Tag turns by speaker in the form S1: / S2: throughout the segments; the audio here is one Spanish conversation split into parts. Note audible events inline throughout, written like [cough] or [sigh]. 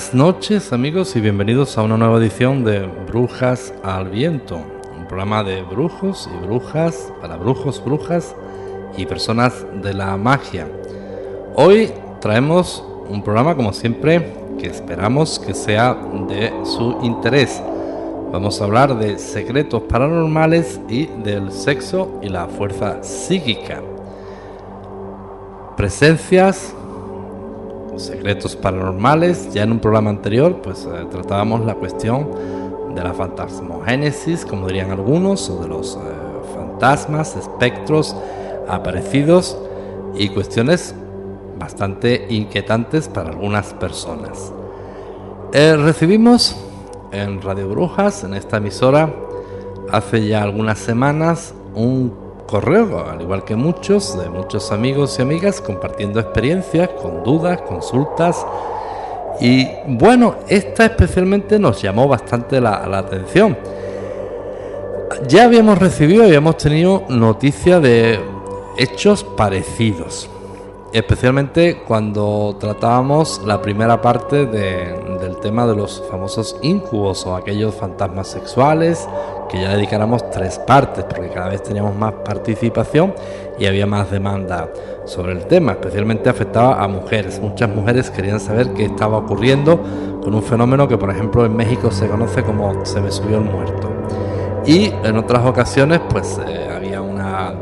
S1: Buenas noches amigos y bienvenidos a una nueva edición de Brujas al Viento, un programa de brujos y brujas, para brujos, brujas y personas de la magia. Hoy traemos un programa como siempre que esperamos que sea de su interés. Vamos a hablar de secretos paranormales y del sexo y la fuerza psíquica. Presencias, secretos paranormales. Ya en un programa anterior, pues eh, tratábamos la cuestión de la fantasmogénesis, como dirían algunos, o de los eh, fantasmas, espectros aparecidos y cuestiones bastante inquietantes para algunas personas. Eh, recibimos en Radio Brujas, en esta emisora, hace ya algunas semanas, un correo, al igual que muchos, de muchos amigos y amigas, compartiendo experiencias, con dudas, consultas. Y bueno, esta especialmente nos llamó bastante la, atención. Ya habíamos recibido, habíamos tenido noticia de hechos parecidos especialmente cuando tratábamos la primera parte del tema de los famosos incubos o aquellos fantasmas sexuales, que ya dedicáramos tres partes, porque cada vez teníamos más participación y había más demanda sobre el tema, especialmente afectaba a mujeres. Muchas mujeres querían saber qué estaba ocurriendo con un fenómeno que, por ejemplo, en México se conoce como se me subió el muerto. Y en otras ocasiones, pues eh, había una.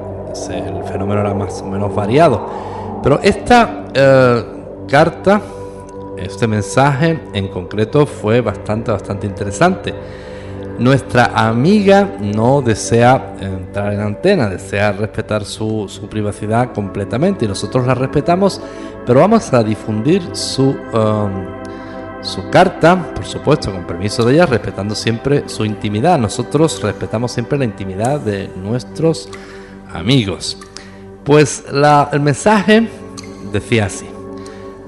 S1: el fenómeno era más o menos variado pero esta eh, carta, este mensaje en concreto fue bastante, bastante interesante. Nuestra amiga no desea entrar en antena, desea respetar su, privacidad completamente y nosotros la respetamos, pero vamos a difundir su, um, su carta, por supuesto, con permiso de ella, respetando siempre su intimidad. Nosotros respetamos siempre la intimidad de nuestros amigos. Pues el mensaje decía así.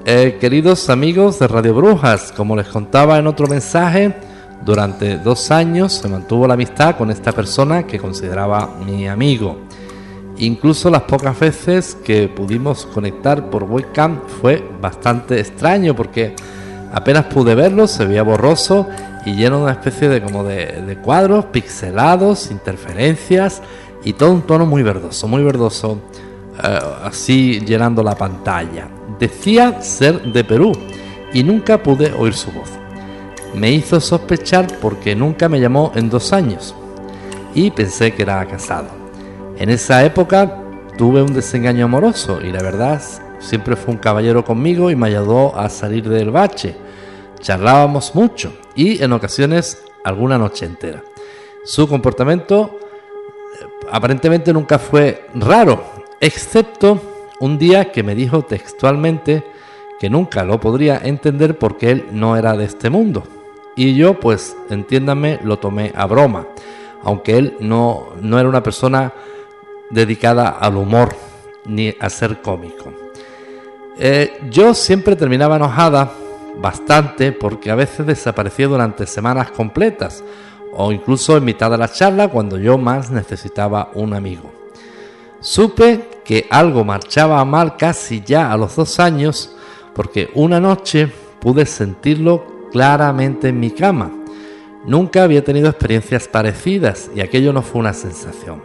S1: Eh, queridos amigos de Radio Brujas, como les contaba en otro mensaje, durante dos años se mantuvo la amistad con esta persona que consideraba mi amigo. Incluso las pocas veces que pudimos conectar por webcam fue bastante extraño porque apenas pude verlo, se veía borroso y lleno de una especie de como de, de cuadros pixelados, interferencias y todo un tono muy verdoso, muy verdoso eh, así llenando la pantalla. Decía ser de Perú y nunca pude oír su voz. Me hizo sospechar porque nunca me llamó en dos años y pensé que era casado. En esa época tuve un desengaño amoroso y la verdad siempre fue un caballero conmigo y me ayudó a salir del bache. Charlábamos mucho y en ocasiones alguna noche entera. Su comportamiento eh, aparentemente nunca fue raro excepto un día que me dijo textualmente que nunca lo podría entender porque él no era de este mundo. Y yo, pues, entiéndame, lo tomé a broma, aunque él no, no era una persona dedicada al humor ni a ser cómico. Eh, yo siempre terminaba enojada bastante porque a veces desaparecía durante semanas completas o incluso en mitad de la charla cuando yo más necesitaba un amigo. Supe que algo marchaba mal casi ya a los dos años porque una noche pude sentirlo claramente en mi cama. Nunca había tenido experiencias parecidas y aquello no fue una sensación.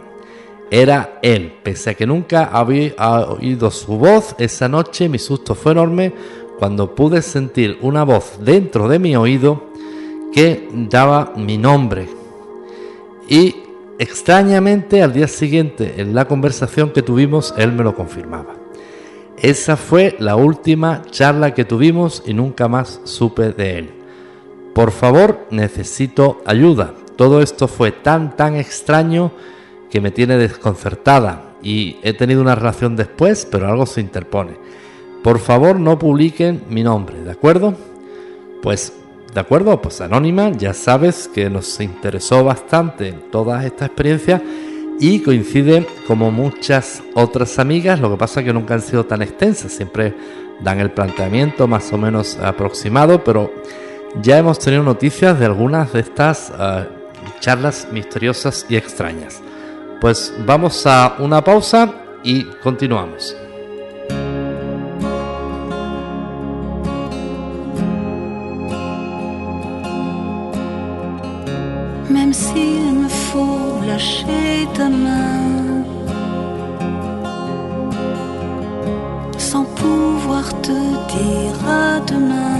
S1: Era él, pese a que nunca había oído su voz, esa noche mi susto fue enorme cuando pude sentir una voz dentro de mi oído que daba mi nombre. Y extrañamente al día siguiente, en la conversación que tuvimos, él me lo confirmaba. Esa fue la última charla que tuvimos y nunca más supe de él. Por favor, necesito ayuda. Todo esto fue tan, tan extraño que me tiene desconcertada y he tenido una relación después, pero algo se interpone. Por favor, no publiquen mi nombre, ¿de acuerdo? Pues, ¿de acuerdo? Pues Anónima, ya sabes que nos interesó bastante en todas estas experiencias y coincide como muchas otras amigas, lo que pasa es que nunca han sido tan extensas, siempre dan el planteamiento más o menos aproximado, pero ya hemos tenido noticias de algunas de estas eh, charlas misteriosas y extrañas. Pues vamos a una pausa y continuamos.
S2: Lâcher ta main, sans pouvoir te dire à demain.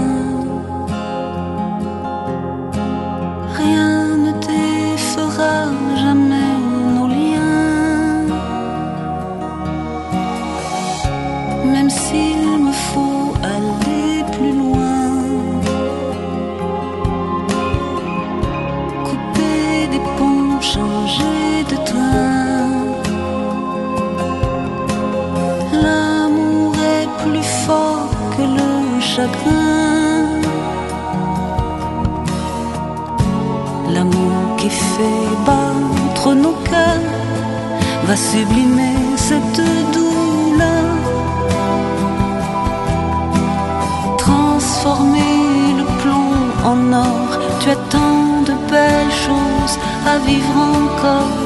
S2: L'amour qui fait battre nos cœurs va sublimer cette douleur. Transformer le plomb en or, tu as tant de belles choses à vivre encore.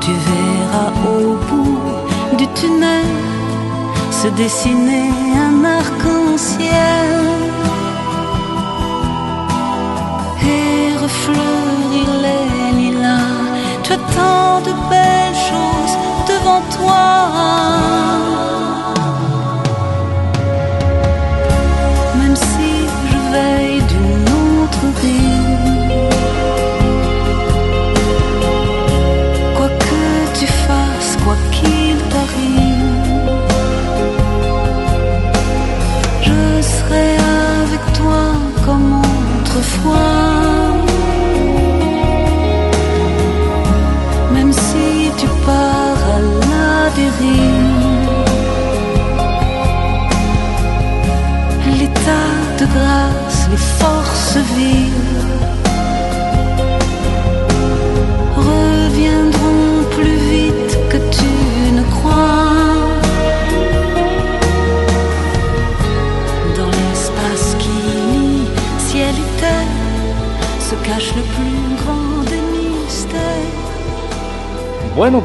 S2: Tu verras au bout du tunnel se dessiner un et refleurir les lilas. Tu as tant de belles choses devant toi.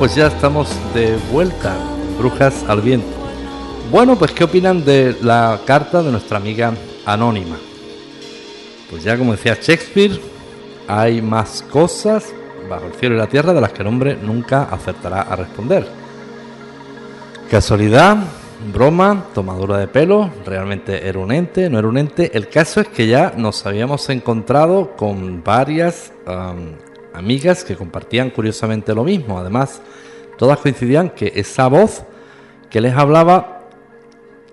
S1: Pues ya estamos de vuelta, brujas al viento. Bueno, pues ¿qué opinan de la carta de nuestra amiga anónima? Pues ya como decía Shakespeare, hay más cosas bajo el cielo y la tierra de las que el hombre nunca acertará a responder. Casualidad, broma, tomadura de pelo, realmente era un ente, no era un ente. El caso es que ya nos habíamos encontrado con varias amigas que compartían curiosamente lo mismo. Además, todas coincidían que esa voz que les hablaba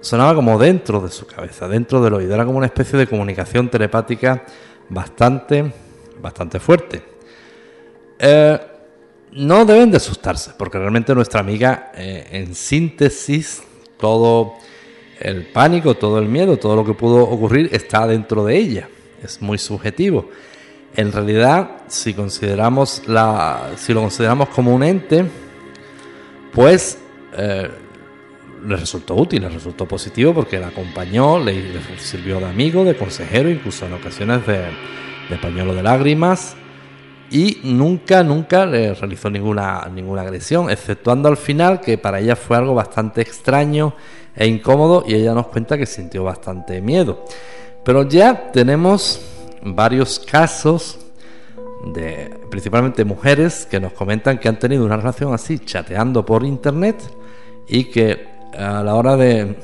S1: sonaba como dentro de su cabeza, dentro del oído. Era como una especie de comunicación telepática bastante, bastante fuerte. Eh, no deben de asustarse, porque realmente nuestra amiga, eh, en síntesis, todo el pánico, todo el miedo, todo lo que pudo ocurrir está dentro de ella. Es muy subjetivo. En realidad, si consideramos la, si lo consideramos como un ente, pues eh, le resultó útil, le resultó positivo porque la acompañó, le, sirvió de amigo, de consejero, incluso en ocasiones de, de pañuelo de lágrimas y nunca, nunca le realizó ninguna, ninguna agresión, exceptuando al final que para ella fue algo bastante extraño e incómodo y ella nos cuenta que sintió bastante miedo. Pero ya tenemos varios casos de principalmente mujeres que nos comentan que han tenido una relación así chateando por internet y que a la hora de,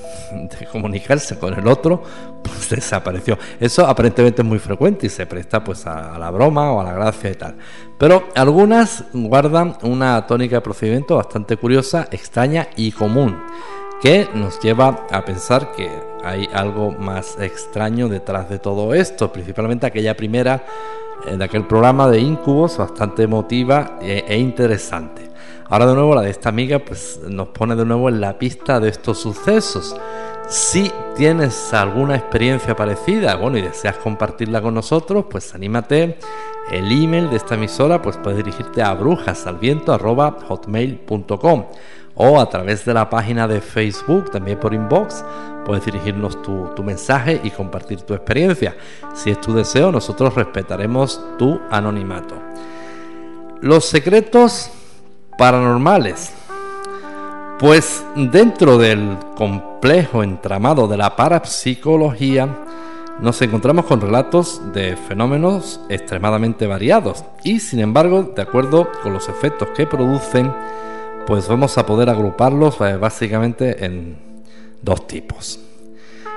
S1: comunicarse con el otro, pues desapareció. Eso aparentemente es muy frecuente y se presta pues a, la broma o a la gracia y tal. Pero algunas guardan una tónica de procedimiento bastante curiosa, extraña y común, que nos lleva a pensar que hay algo más extraño detrás de todo esto, principalmente aquella primera de aquel programa de Incubos, bastante emotiva e, e interesante. Ahora de nuevo la de esta amiga pues nos pone de nuevo en la pista de estos sucesos. Si tienes alguna experiencia parecida, bueno, y deseas compartirla con nosotros, pues anímate. El email de esta emisora pues puedes dirigirte a brujasalviento@hotmail.com o a través de la página de Facebook, también por inbox, puedes dirigirnos tu, tu, mensaje y compartir tu experiencia. Si es tu deseo, nosotros respetaremos tu anonimato. Los secretos paranormales. Pues dentro del complejo entramado de la parapsicología, nos encontramos con relatos de fenómenos extremadamente variados y sin embargo, de acuerdo con los efectos que producen, pues vamos a poder agruparlos eh, básicamente en dos tipos.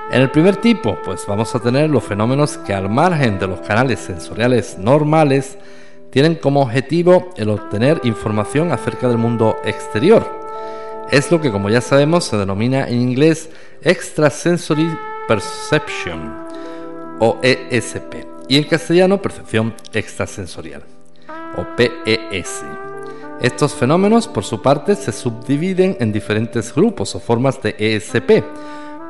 S1: En el primer tipo, pues vamos a tener los fenómenos que al margen de los canales sensoriales normales tienen como objetivo el obtener información acerca del mundo exterior. Es lo que, como ya sabemos, se denomina en inglés Extrasensory Perception o ESP y en castellano Percepción Extrasensorial o PES. Estos fenómenos, por su parte, se subdividen en diferentes grupos o formas de ESP,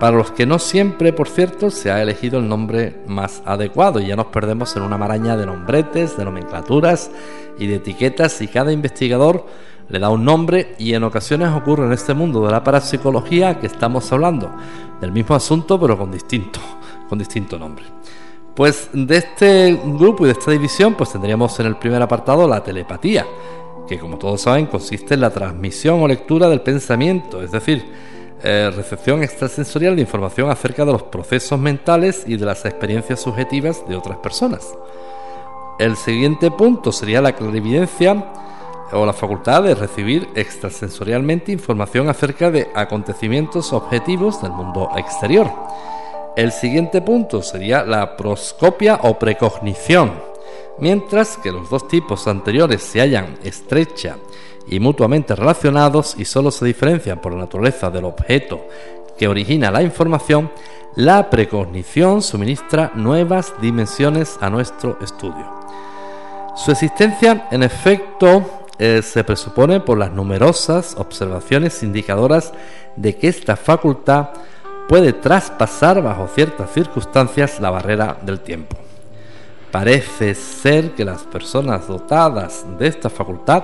S1: para los que no siempre, por cierto, se ha elegido el nombre más adecuado y ya nos perdemos en una maraña de nombretes, de nomenclaturas y de etiquetas y cada investigador le da un nombre y en ocasiones ocurre en este mundo de la parapsicología que estamos hablando del mismo asunto pero con distinto, con distinto nombre. Pues de este grupo y de esta división pues tendríamos en el primer apartado la telepatía, que como todos saben consiste en la transmisión o lectura del pensamiento, es decir, eh, recepción extrasensorial de información acerca de los procesos mentales y de las experiencias subjetivas de otras personas. El siguiente punto sería la clarividencia o la facultad de recibir extrasensorialmente información acerca de acontecimientos objetivos del mundo exterior. El siguiente punto sería la proscopia o precognición, mientras que los dos tipos anteriores se hallan estrecha y mutuamente relacionados y solo se diferencian por la naturaleza del objeto que origina la información, la precognición suministra nuevas dimensiones a nuestro estudio. Su existencia, en efecto, eh, se presupone por las numerosas observaciones indicadoras de que esta facultad puede traspasar bajo ciertas circunstancias la barrera del tiempo. Parece ser que las personas dotadas de esta facultad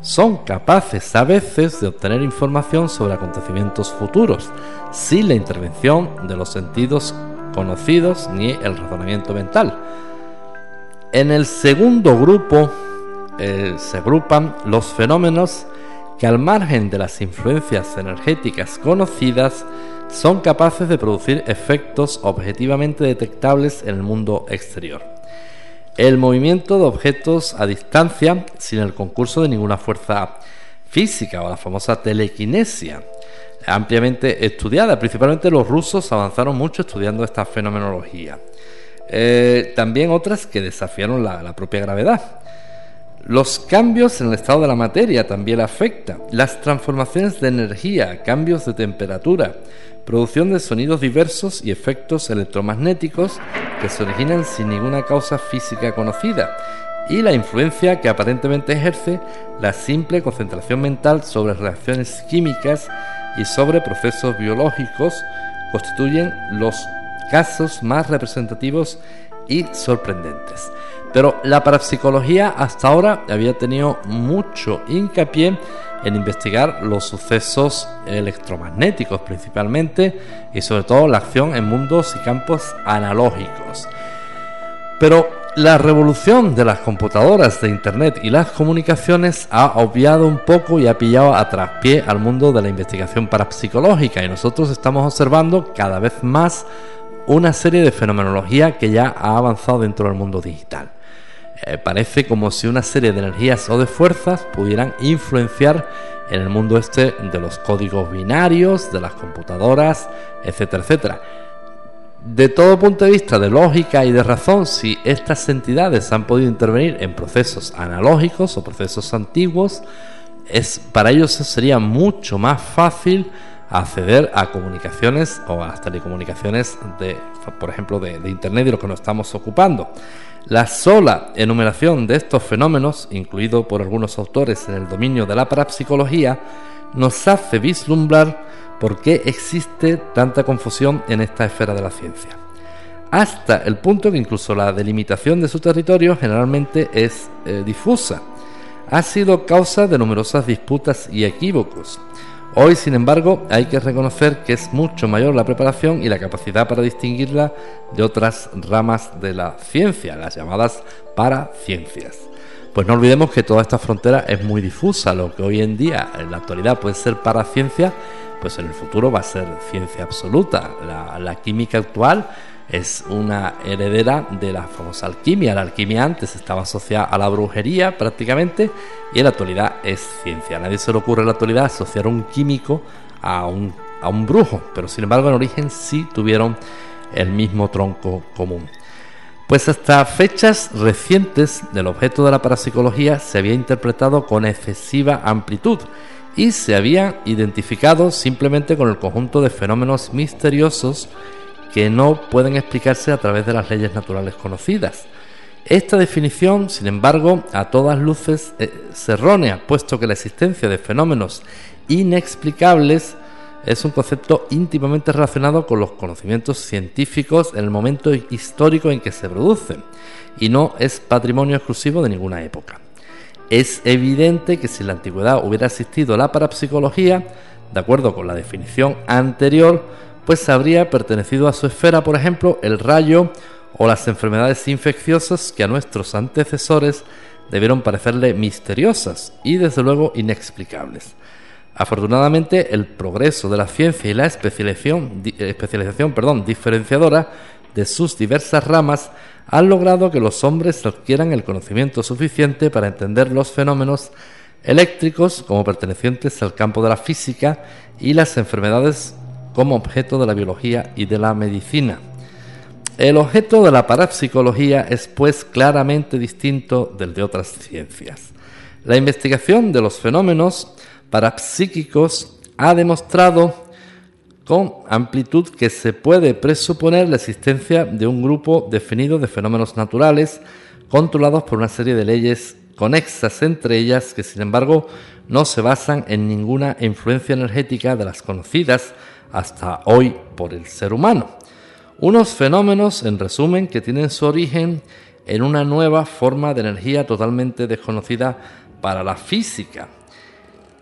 S1: son capaces a veces de obtener información sobre acontecimientos futuros sin la intervención de los sentidos conocidos ni el razonamiento mental. En el segundo grupo eh, se agrupan los fenómenos que al margen de las influencias energéticas conocidas son capaces de producir efectos objetivamente detectables en el mundo exterior el movimiento de objetos a distancia sin el concurso de ninguna fuerza física o la famosa telequinesia, ampliamente estudiada. Principalmente los rusos avanzaron mucho estudiando esta fenomenología. Eh, también otras que desafiaron la, propia gravedad. Los cambios en el estado de la materia también afectan. Las transformaciones de energía, cambios de temperatura, producción de sonidos diversos y efectos electromagnéticos que se originan sin ninguna causa física conocida y la influencia que aparentemente ejerce la simple concentración mental sobre reacciones químicas y sobre procesos biológicos constituyen los casos más representativos y sorprendentes. Pero la parapsicología hasta ahora había tenido mucho hincapié en investigar los sucesos electromagnéticos principalmente y sobre todo la acción en mundos y campos analógicos. Pero la revolución de las computadoras de Internet y las comunicaciones ha obviado un poco y ha pillado a traspié al mundo de la investigación parapsicológica y nosotros estamos observando cada vez más una serie de fenomenología que ya ha avanzado dentro del mundo digital. Eh, parece como si una serie de energías o de fuerzas pudieran influenciar en el mundo este de los códigos binarios, de las computadoras, etcétera, etcétera. De todo punto de vista de lógica y de razón, si estas entidades han podido intervenir en procesos analógicos o procesos antiguos, es, para ellos sería mucho más fácil acceder a comunicaciones o a telecomunicaciones de, por ejemplo, de, de Internet y lo que nos estamos ocupando. La sola enumeración de estos fenómenos, incluido por algunos autores en el dominio de la parapsicología, nos hace vislumbrar por qué existe tanta confusión en esta esfera de la ciencia. Hasta el punto que incluso la delimitación de su territorio generalmente es eh, difusa. Ha sido causa de numerosas disputas y equívocos. Hoy, sin embargo, hay que reconocer que es mucho mayor la preparación y la capacidad para distinguirla de otras ramas de la ciencia, las llamadas paraciencias. Pues no olvidemos que toda esta frontera es muy difusa, lo que hoy en día, en la actualidad, puede ser paraciencia, pues en el futuro va a ser ciencia absoluta. La, la química actual es una heredera de la famosa alquimia. La alquimia antes estaba asociada a la brujería prácticamente y en la actualidad es ciencia. A nadie se le ocurre en la actualidad asociar un químico a un, a un brujo, pero sin embargo en origen sí tuvieron el mismo tronco común. Pues hasta fechas recientes del objeto de la parapsicología se había interpretado con excesiva amplitud y se había identificado simplemente con el conjunto de fenómenos misteriosos que no pueden explicarse a través de las leyes naturales conocidas. Esta definición, sin embargo, a todas luces eh, es errónea, puesto que la existencia de fenómenos inexplicables es un concepto íntimamente relacionado con los conocimientos científicos en el momento histórico en que se producen y no es patrimonio exclusivo de ninguna época. Es evidente que si en la antigüedad hubiera existido la parapsicología, de acuerdo con la definición anterior, pues habría pertenecido a su esfera, por ejemplo, el rayo o las enfermedades infecciosas que a nuestros antecesores debieron parecerle misteriosas y desde luego inexplicables. Afortunadamente, el progreso de la ciencia y la especialización, perdón, diferenciadora de sus diversas ramas han logrado que los hombres adquieran el conocimiento suficiente para entender los fenómenos eléctricos como pertenecientes al campo de la física y las enfermedades como objeto de la biología y de la medicina. El objeto de la parapsicología es pues claramente distinto del de otras ciencias. La investigación de los fenómenos parapsíquicos ha demostrado con amplitud que se puede presuponer la existencia de un grupo definido de fenómenos naturales controlados por una serie de leyes conexas entre ellas que sin embargo no se basan en ninguna influencia energética de las conocidas hasta hoy por el ser humano. Unos fenómenos, en resumen, que tienen su origen en una nueva forma de energía totalmente desconocida para la física.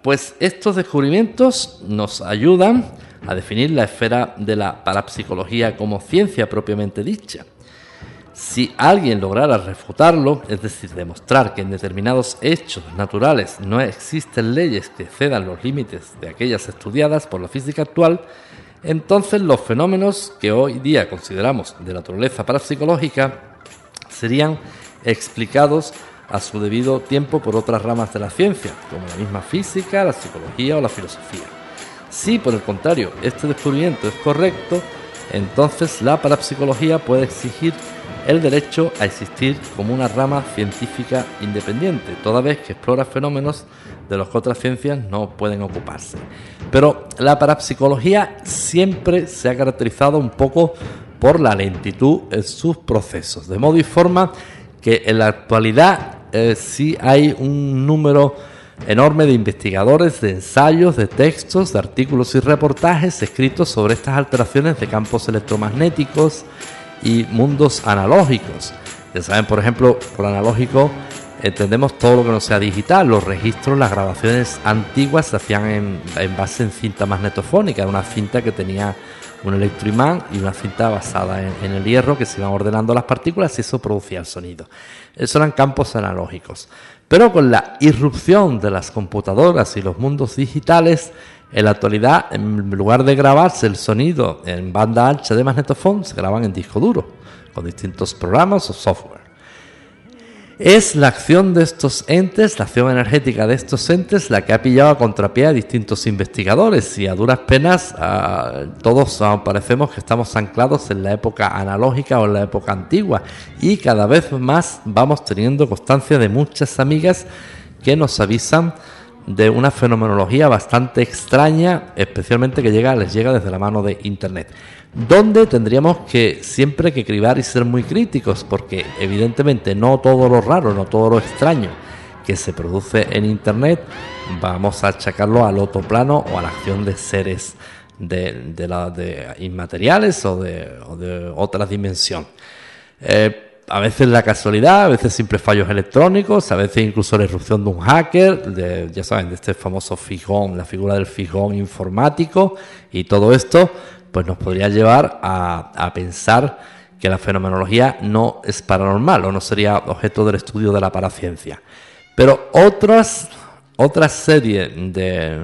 S1: Pues estos descubrimientos nos ayudan a definir la esfera de la parapsicología como ciencia propiamente dicha. Si alguien lograra refutarlo, es decir, demostrar que en determinados hechos naturales no existen leyes que cedan los límites de aquellas estudiadas por la física actual, entonces los fenómenos que hoy día consideramos de naturaleza parapsicológica serían explicados a su debido tiempo por otras ramas de la ciencia, como la misma física, la psicología o la filosofía. Si, por el contrario, este descubrimiento es correcto, entonces la parapsicología puede exigir el derecho a existir como una rama científica independiente, toda vez que explora fenómenos de los que otras ciencias no pueden ocuparse. Pero la parapsicología siempre se ha caracterizado un poco por la lentitud en sus procesos, de modo y forma que en la actualidad eh, sí hay un número enorme de investigadores, de ensayos, de textos, de artículos y reportajes escritos sobre estas alteraciones de campos electromagnéticos y mundos analógicos. Ya saben, por ejemplo, por analógico entendemos todo lo que no sea digital. Los registros, las grabaciones antiguas se hacían en, base en cinta magnetofónica, una cinta que tenía un electroimán y una cinta basada en, el hierro que se iban ordenando las partículas y eso producía el sonido. Esos eran campos analógicos. Pero con la irrupción de las computadoras y los mundos digitales, en la actualidad, en lugar de grabarse el sonido en banda ancha de magnetofón, se graban en disco duro, con distintos programas o software. Es la acción de estos entes, la acción energética de estos entes, la que ha pillado a contrapié a distintos investigadores. Y a duras penas todos parecemos que estamos anclados en la época analógica o en la época antigua. Y cada vez más vamos teniendo constancia de muchas amigas que nos avisan de una fenomenología bastante extraña, especialmente que llega, les llega desde la mano de Internet donde tendríamos que siempre que cribar y ser muy críticos, porque evidentemente no todo lo raro, no todo lo extraño que se produce en Internet, vamos a achacarlo al otro plano o a la acción de seres de, inmateriales o de, otra dimensión. Eh, a veces la casualidad, a veces simples fallos electrónicos, a veces incluso la irrupción de un hacker, ya saben, de este famoso fijón, la figura del fijón informático y todo esto pues nos podría llevar a, pensar que la fenomenología no es paranormal o no sería objeto del estudio de la paraciencia. Pero otras, otras series de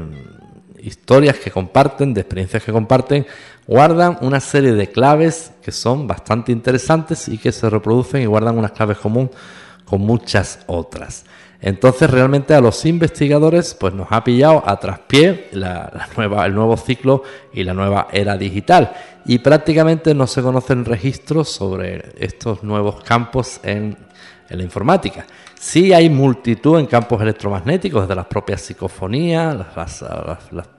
S1: historias que comparten, de experiencias que comparten, guardan una serie de claves que son bastante interesantes y que se reproducen y guardan unas claves comunes con muchas otras. Entonces realmente a los investigadores pues nos ha pillado a traspié la, nueva, el nuevo ciclo y la nueva era digital y prácticamente no se conocen registros sobre estos nuevos campos en, la informática. Sí hay multitud en campos electromagnéticos, desde las propias psicofonías, las,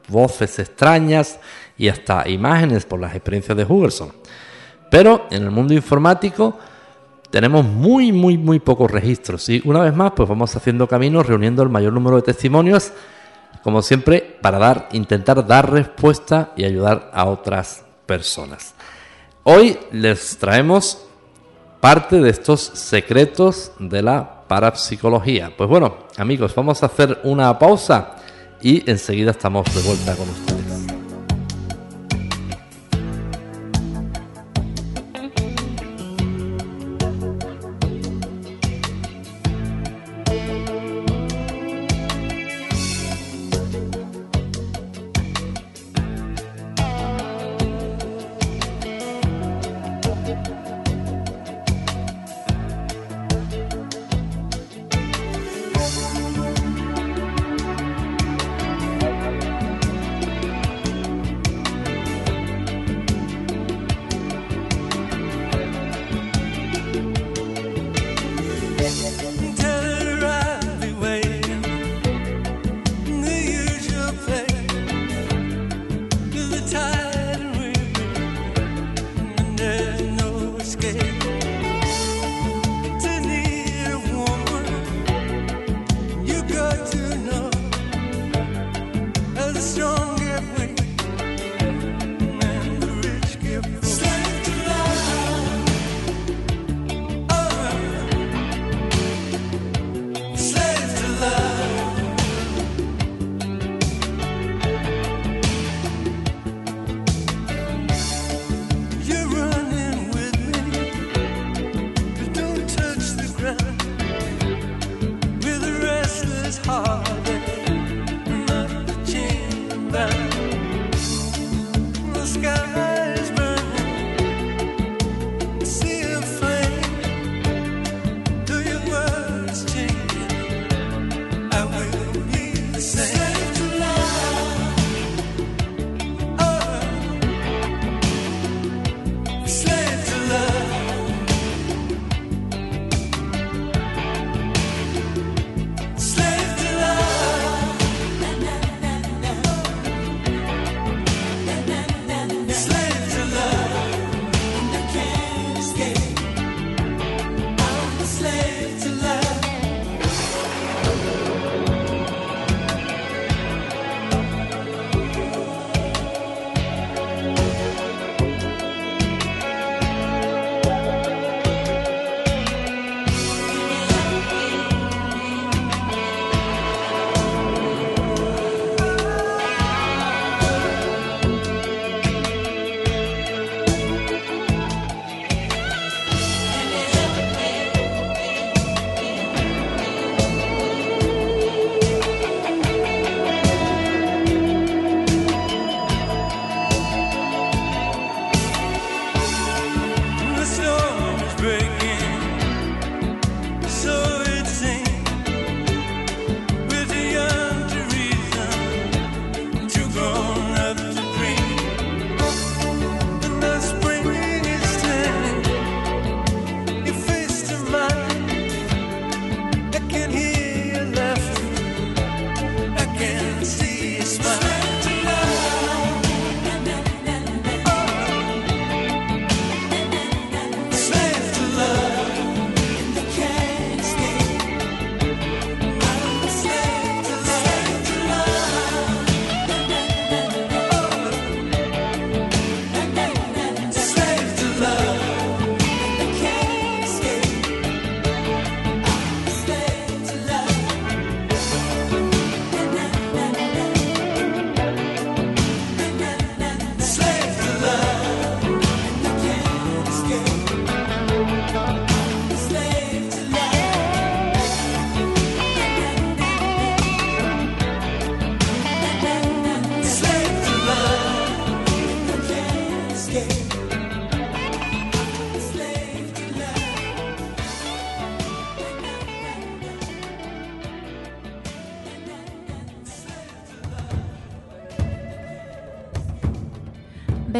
S1: voces extrañas y hasta imágenes por las experiencias de Hugerson. Pero en el mundo informático tenemos muy, muy, muy pocos registros. Y una vez más, pues vamos haciendo camino, reuniendo el mayor número de testimonios, como siempre, para dar, intentar dar respuesta y ayudar a otras personas. Hoy les traemos parte de estos secretos de la parapsicología. Pues bueno, amigos, vamos a hacer una pausa y enseguida estamos de vuelta con ustedes.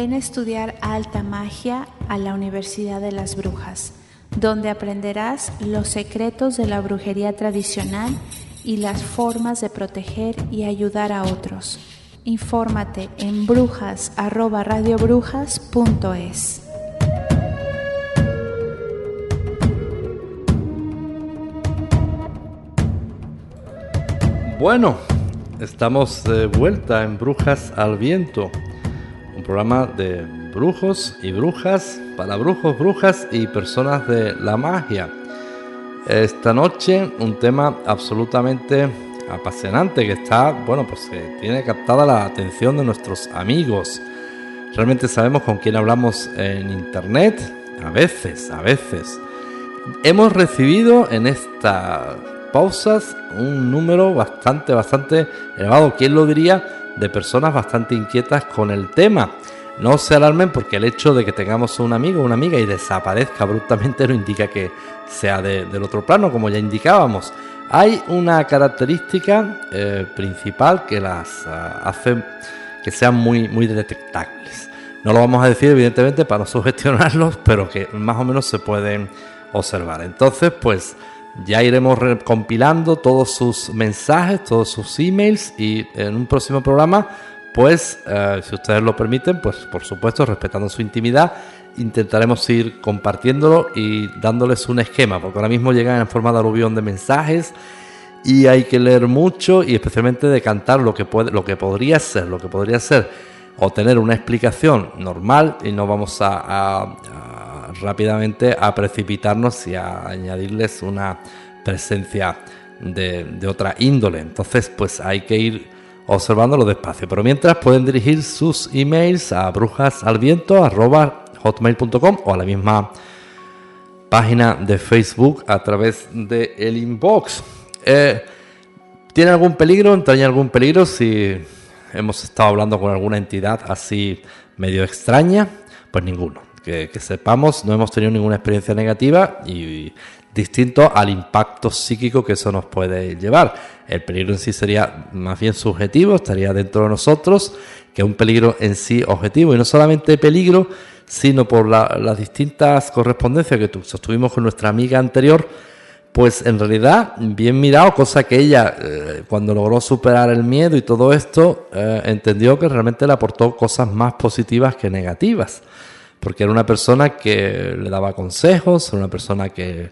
S3: Ven a estudiar alta magia a la Universidad de las Brujas, donde aprenderás los secretos de la brujería tradicional y las formas de proteger y ayudar a otros. Infórmate en brujas@radiobrujas.es.
S1: Bueno, estamos de vuelta en Brujas al Viento, programa de brujos y brujas, para brujos, brujas y personas de la magia. Esta noche un tema absolutamente apasionante que está, bueno, pues que tiene captada la atención de nuestros amigos. Realmente sabemos con quién hablamos en internet, a veces, a veces. Hemos recibido en esta pausas un número bastante, bastante elevado, ¿quién lo diría? De personas bastante inquietas con el tema. No se alarmen porque el hecho de que tengamos un amigo o una amiga y desaparezca abruptamente no indica que sea del otro plano, como ya indicábamos. Hay una característica eh, principal que las ah, hace que sean muy, muy detectables. No lo vamos a decir evidentemente para no [laughs] sugestionarlos, pero que más o menos se pueden observar. Entonces, pues ya iremos recompilando todos sus mensajes, todos sus emails y en un próximo programa, pues eh, si ustedes lo permiten, pues por supuesto respetando su intimidad, intentaremos ir compartiéndolo y dándoles un esquema, porque ahora mismo llegan en forma de aluvión de mensajes y hay que leer mucho y especialmente decantar lo que puede, lo que podría ser, lo que podría ser o tener una explicación normal y no vamos a rápidamente a precipitarnos y a añadirles una presencia de, otra índole. Entonces, pues hay que ir observándolo despacio. Pero mientras pueden dirigir sus emails a brujasalviento.hotmail.com o a la misma página de Facebook a través del el inbox. Eh, ¿Tiene algún peligro? ¿Entraña algún peligro si hemos estado hablando con alguna entidad así medio extraña? Pues ninguno que, sepamos, no hemos tenido ninguna experiencia negativa y, distinto al impacto psíquico que eso nos puede llevar. El peligro en sí sería más bien subjetivo, estaría dentro de nosotros, que un peligro en sí objetivo. Y no solamente peligro, sino por las distintas correspondencias que sostuvimos con nuestra amiga anterior, pues en realidad, bien mirado, cosa que ella, eh, cuando logró superar el miedo y todo esto, eh, entendió que realmente le aportó cosas más positivas que negativas porque era una persona que le daba consejos, una persona que,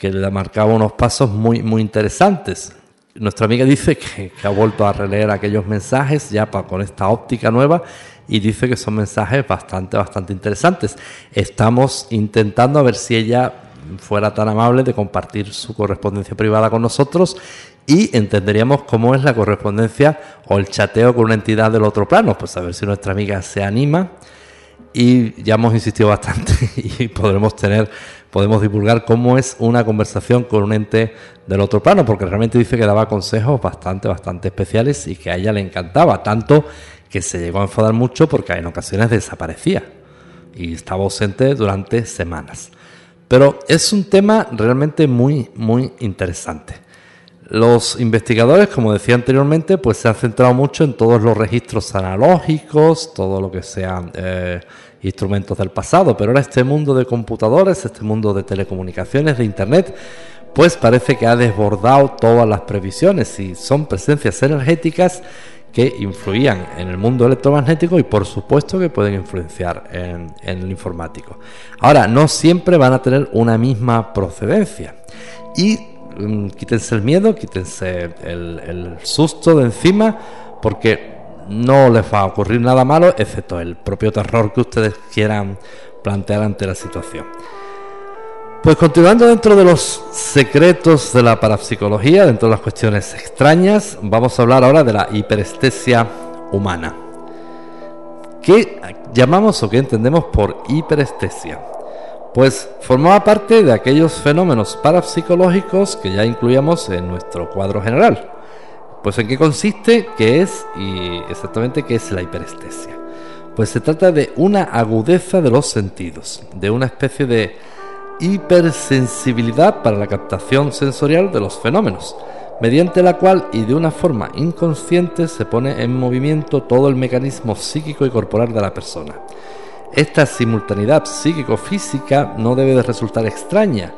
S1: le marcaba unos pasos muy, muy interesantes. Nuestra amiga dice que, ha vuelto a releer aquellos mensajes ya con esta óptica nueva y dice que son mensajes bastante, bastante interesantes. Estamos intentando a ver si ella fuera tan amable de compartir su correspondencia privada con nosotros y entenderíamos cómo es la correspondencia o el chateo con una entidad del otro plano. Pues a ver si nuestra amiga se anima y ya hemos insistido bastante [laughs] y podremos tener, podemos divulgar cómo es una conversación con un ente del otro plano, porque realmente dice que daba consejos bastante, bastante especiales y que a ella le encantaba, tanto que se llegó a enfadar mucho porque en ocasiones desaparecía y estaba ausente durante semanas. Pero es un tema realmente muy, muy interesante. Los investigadores, como decía anteriormente, pues se han centrado mucho en todos los registros analógicos, todo lo que sean eh, instrumentos del pasado, pero ahora este mundo de computadores, este mundo de telecomunicaciones, de Internet, pues parece que ha desbordado todas las previsiones y son presencias energéticas que influían en el mundo electromagnético y por supuesto que pueden influenciar en, el informático. Ahora, no siempre van a tener una misma procedencia y quítense el miedo, quítense el susto de encima porque no les va a ocurrir nada malo, excepto el propio terror que ustedes quieran plantear ante la situación. Pues continuando dentro de los secretos de la parapsicología, dentro de las cuestiones extrañas, vamos a hablar ahora de la hiperestesia humana. ¿Qué llamamos o qué entendemos por hiperestesia? Pues formaba parte de aquellos fenómenos parapsicológicos que ya incluíamos en nuestro cuadro general. Pues en qué consiste, qué es y exactamente qué es la hiperestesia. Pues se trata de una agudeza de los sentidos, de una especie de hipersensibilidad para la captación sensorial de los fenómenos, mediante la cual y de una forma inconsciente se pone en movimiento todo el mecanismo psíquico y corporal de la persona. Esta simultaneidad psíquico-física no debe de resultar extraña,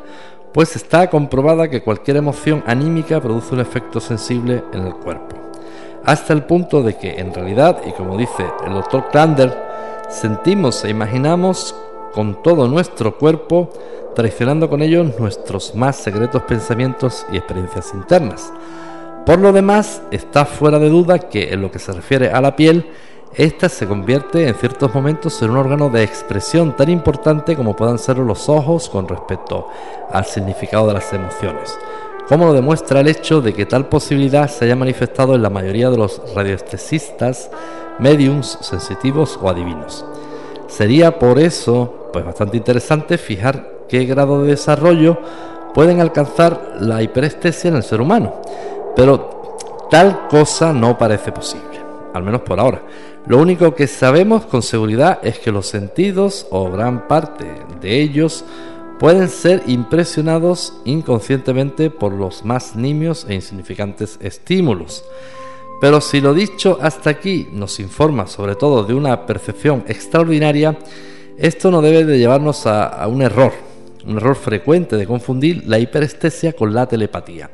S1: pues está comprobada que cualquier emoción anímica produce un efecto sensible en el cuerpo. Hasta el punto de que, en realidad, y como dice el doctor Klander, sentimos e imaginamos con todo nuestro cuerpo, traicionando con ello nuestros más secretos pensamientos y experiencias internas. Por lo demás, está fuera de duda que en lo que se refiere a la piel, ésta se convierte en ciertos momentos en un órgano de expresión tan importante como puedan ser los ojos con respecto al significado de las emociones, como lo demuestra el hecho de que tal posibilidad se haya manifestado en la mayoría de los radioestesistas, mediums, sensitivos o adivinos. Sería por eso pues bastante interesante fijar qué grado de desarrollo pueden alcanzar la hiperestesia en el ser humano. Pero tal cosa no parece posible, al menos por ahora. Lo único que sabemos con seguridad es que los sentidos, o gran parte de ellos, pueden ser impresionados inconscientemente por los más nimios e insignificantes estímulos. Pero si lo dicho hasta aquí nos informa sobre todo de una percepción extraordinaria, esto no debe de llevarnos a, un error, un error frecuente de confundir la hiperestesia con la telepatía.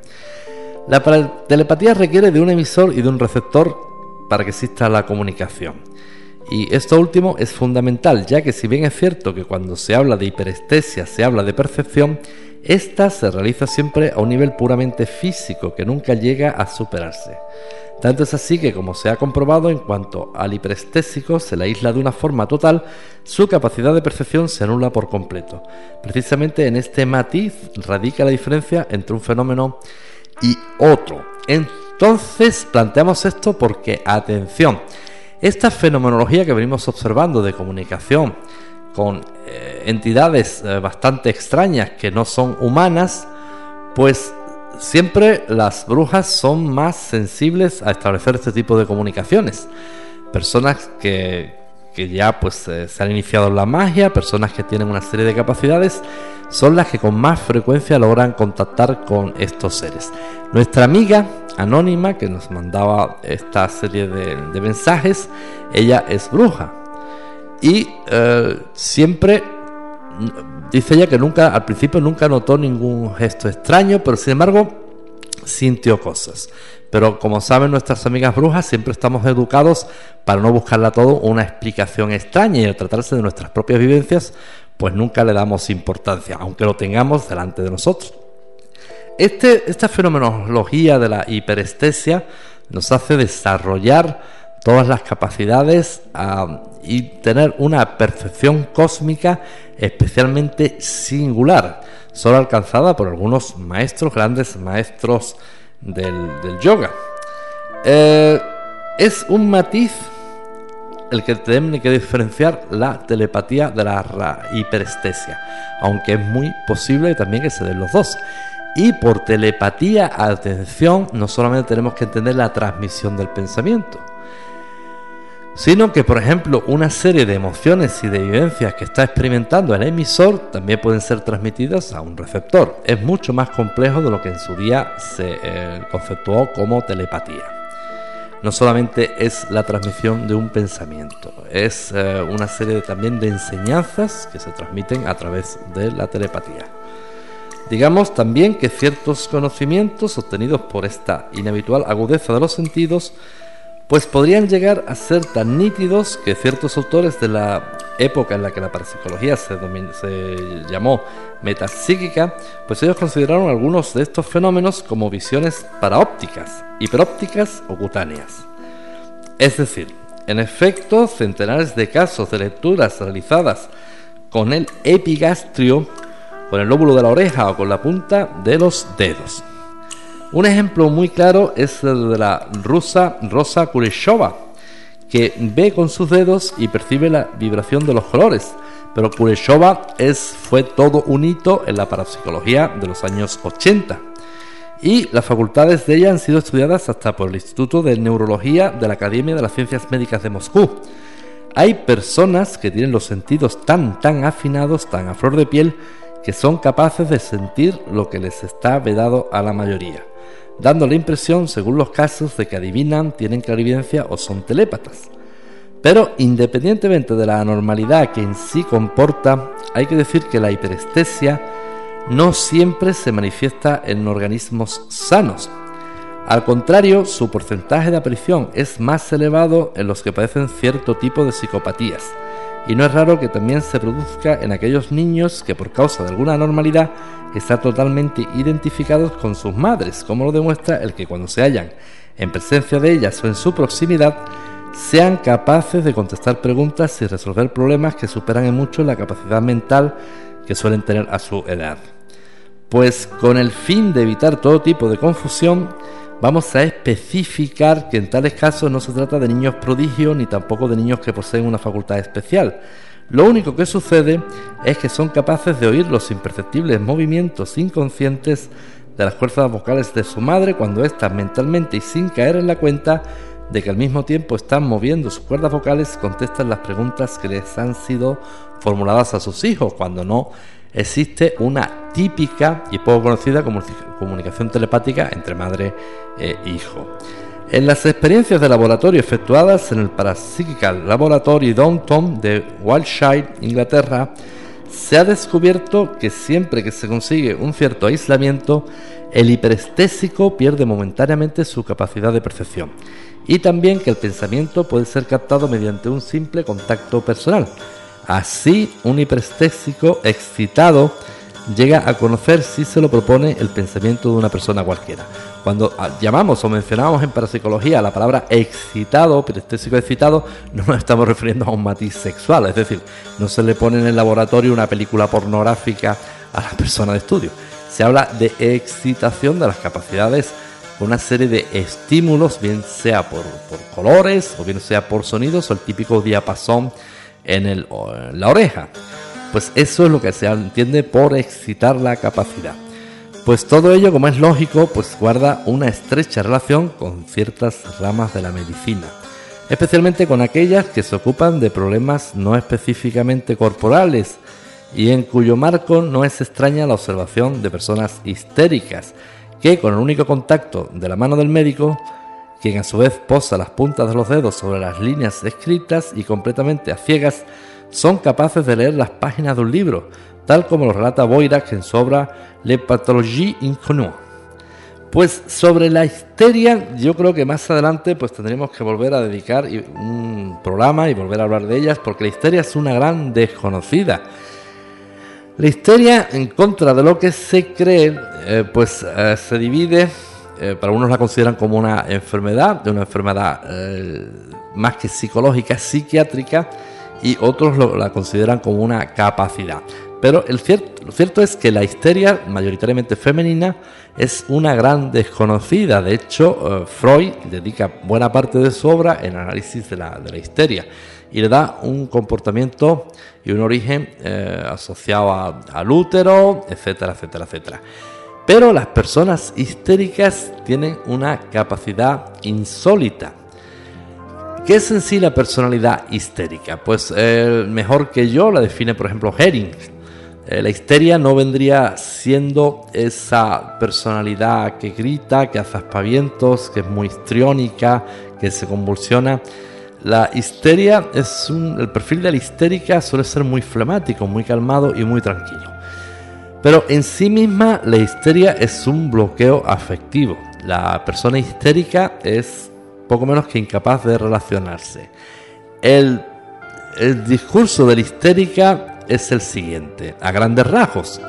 S1: La telepatía requiere de un emisor y de un receptor para que exista la comunicación. Y esto último es fundamental, ya que si bien es cierto que cuando se habla de hiperestesia se habla de percepción, esta se realiza siempre a un nivel puramente físico que nunca llega a superarse. Tanto es así que, como se ha comprobado, en cuanto al hiperestésico se la aísla de una forma total, su capacidad de percepción se anula por completo. Precisamente en este matiz radica la diferencia entre un fenómeno y otro. Entonces planteamos esto porque, atención, esta fenomenología que venimos observando de comunicación con eh, entidades eh, bastante extrañas que no son humanas, pues siempre las brujas son más sensibles a establecer este tipo de comunicaciones. Personas que, ya pues eh, se han iniciado en la magia, personas que tienen una serie de capacidades, son las que con más frecuencia logran contactar con estos seres. Nuestra amiga anónima que nos mandaba esta serie de, mensajes, ella es bruja. Y eh, siempre Dice ella que nunca, al principio nunca notó ningún gesto extraño, pero sin embargo sintió cosas. Pero como saben nuestras amigas brujas, siempre estamos educados para no buscarla todo una explicación extraña y al tratarse de nuestras propias vivencias, pues nunca le damos importancia, aunque lo tengamos delante de nosotros. Este, esta fenomenología de la hiperestesia nos hace desarrollar todas las capacidades y tener una percepción cósmica especialmente singular, solo alcanzada por algunos maestros, grandes maestros del, yoga. Eh, es un matiz el que tiene que diferenciar la telepatía de la hiperestesia, aunque es muy posible también que se den los dos. Y por telepatía, atención, no solamente tenemos que entender la transmisión del pensamiento, sino que, por ejemplo, una serie de emociones y de vivencias que está experimentando el emisor también pueden ser transmitidas a un receptor. Es mucho más complejo de lo que en su día se eh, conceptuó como telepatía. No solamente es la transmisión de un pensamiento, es eh, una serie también de enseñanzas que se transmiten a través de la telepatía. Digamos también que ciertos conocimientos obtenidos por esta inhabitual agudeza de los sentidos pues podrían llegar a ser tan nítidos que ciertos autores de la época en la que la parapsicología se, llamó metapsíquica, pues ellos consideraron algunos de estos fenómenos como visiones paraópticas, hiperópticas o cutáneas. Es decir, en efecto, centenares de casos de lecturas realizadas con el epigastrio, con el lóbulo de la oreja o con la punta de los dedos. Un ejemplo muy claro es el de la rusa Rosa Kuleshova, que ve con sus dedos y percibe la vibración de los colores. Pero Kuleshova es, fue todo un hito en la parapsicología de los años 80. Y las facultades de ella han sido estudiadas hasta por el Instituto de Neurología de la Academia de las Ciencias Médicas de Moscú. Hay personas que tienen los sentidos tan, tan afinados, tan a flor de piel, que son capaces de sentir lo que les está vedado a la mayoría, dando la impresión, según los casos, de que adivinan, tienen clarividencia o son telépatas. Pero independientemente de la anormalidad que en sí comporta, hay que decir que la hiperestesia no siempre se manifiesta en organismos sanos. Al contrario, su porcentaje de aparición es más elevado en los que padecen cierto tipo de psicopatías. Y no es raro que también se produzca en aquellos niños que por causa de alguna anormalidad están totalmente identificados con sus madres, como lo demuestra el que cuando se hallan en presencia de ellas o en su proximidad, sean capaces de contestar preguntas y resolver problemas que superan en mucho la capacidad mental que suelen tener a su edad. Pues con el fin de evitar todo tipo de confusión, vamos a especificar que en tales casos no se trata de niños prodigios ni tampoco de niños que poseen una facultad especial. Lo único que sucede es que son capaces de oír los imperceptibles movimientos inconscientes de las fuerzas vocales de su madre cuando éstas mentalmente y sin caer en la cuenta de que al mismo tiempo están moviendo sus cuerdas vocales, contestan las preguntas que les han sido formuladas a sus hijos, cuando no existe una típica y poco conocida comunicación telepática entre madre e hijo. En las experiencias de laboratorio efectuadas en el Parapsychical Laboratory Downtown de Wiltshire, Inglaterra, se ha descubierto que siempre que se consigue un cierto aislamiento, el hiperestésico pierde momentáneamente su capacidad de percepción y también que el pensamiento puede ser captado mediante un simple contacto personal. Así, un hiperestésico excitado llega a conocer si se lo propone el pensamiento de una persona cualquiera. Cuando ah, llamamos o mencionamos en parapsicología la palabra excitado, hiperestésico excitado, no nos estamos refiriendo a un matiz sexual, es decir, no se le pone en el laboratorio una película pornográfica a la persona de estudio. Se habla de excitación de las capacidades una serie de estímulos, bien sea por, colores o bien sea por sonidos o el típico diapasón en, la oreja. Pues eso es lo que se entiende por excitar la capacidad. Pues todo ello, como es lógico, pues guarda una estrecha relación con ciertas ramas de la medicina, especialmente con aquellas que se ocupan de problemas no específicamente corporales y en cuyo marco no es extraña la observación de personas histéricas que con el único contacto de la mano del médico, quien a su vez posa las puntas de los dedos sobre las líneas escritas y completamente a ciegas, son capaces de leer las páginas de un libro, tal como lo relata Boirac en su obra Le Pathologie Inconnue. Pues sobre la histeria, yo creo que más adelante pues tendremos que volver a dedicar un programa y volver a hablar de ellas, porque la histeria es una gran desconocida la histeria, en contra de lo que se cree, eh, pues eh, se divide, eh, para unos la consideran como una enfermedad, de una enfermedad más que psicológica, psiquiátrica, y otros la consideran como una capacidad. Pero lo cierto es que la histeria, mayoritariamente femenina, es una gran desconocida. De hecho, Freud dedica buena parte de su obra en análisis de la, de la histeria y le da un comportamiento y un origen eh, asociado al útero, etcétera, etcétera, etcétera. Pero las personas histéricas tienen una capacidad insólita. ¿Qué es en sí la personalidad histérica? Pues eh, mejor que yo la define, por ejemplo, Herring. Eh, la histeria no vendría siendo esa personalidad que grita, que hace aspavientos, que es muy histriónica, que se convulsiona la histeria es un, el perfil de la histérica suele ser muy flemático, muy calmado y muy tranquilo. Pero en sí misma la histeria es un bloqueo afectivo. La persona histérica es poco menos que incapaz de relacionarse. El, discurso de la histérica es el siguiente, a grandes rasgos.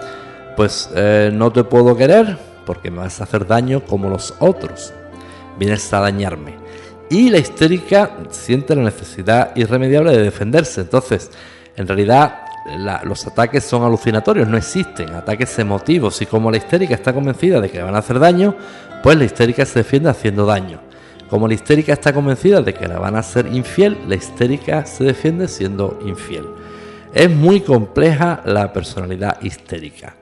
S1: Pues eh, no te puedo querer porque me vas a hacer daño como los otros. Vienes a dañarme y la histérica siente la necesidad irremediable de defenderse. Entonces, en realidad, los ataques son alucinatorios, no existen ataques emotivos. Y como la histérica está convencida de que le van a hacer daño, pues la histérica se defiende haciendo daño. Como la histérica está convencida de que la van a hacer infiel, la histérica se defiende siendo infiel. Es muy compleja la personalidad histérica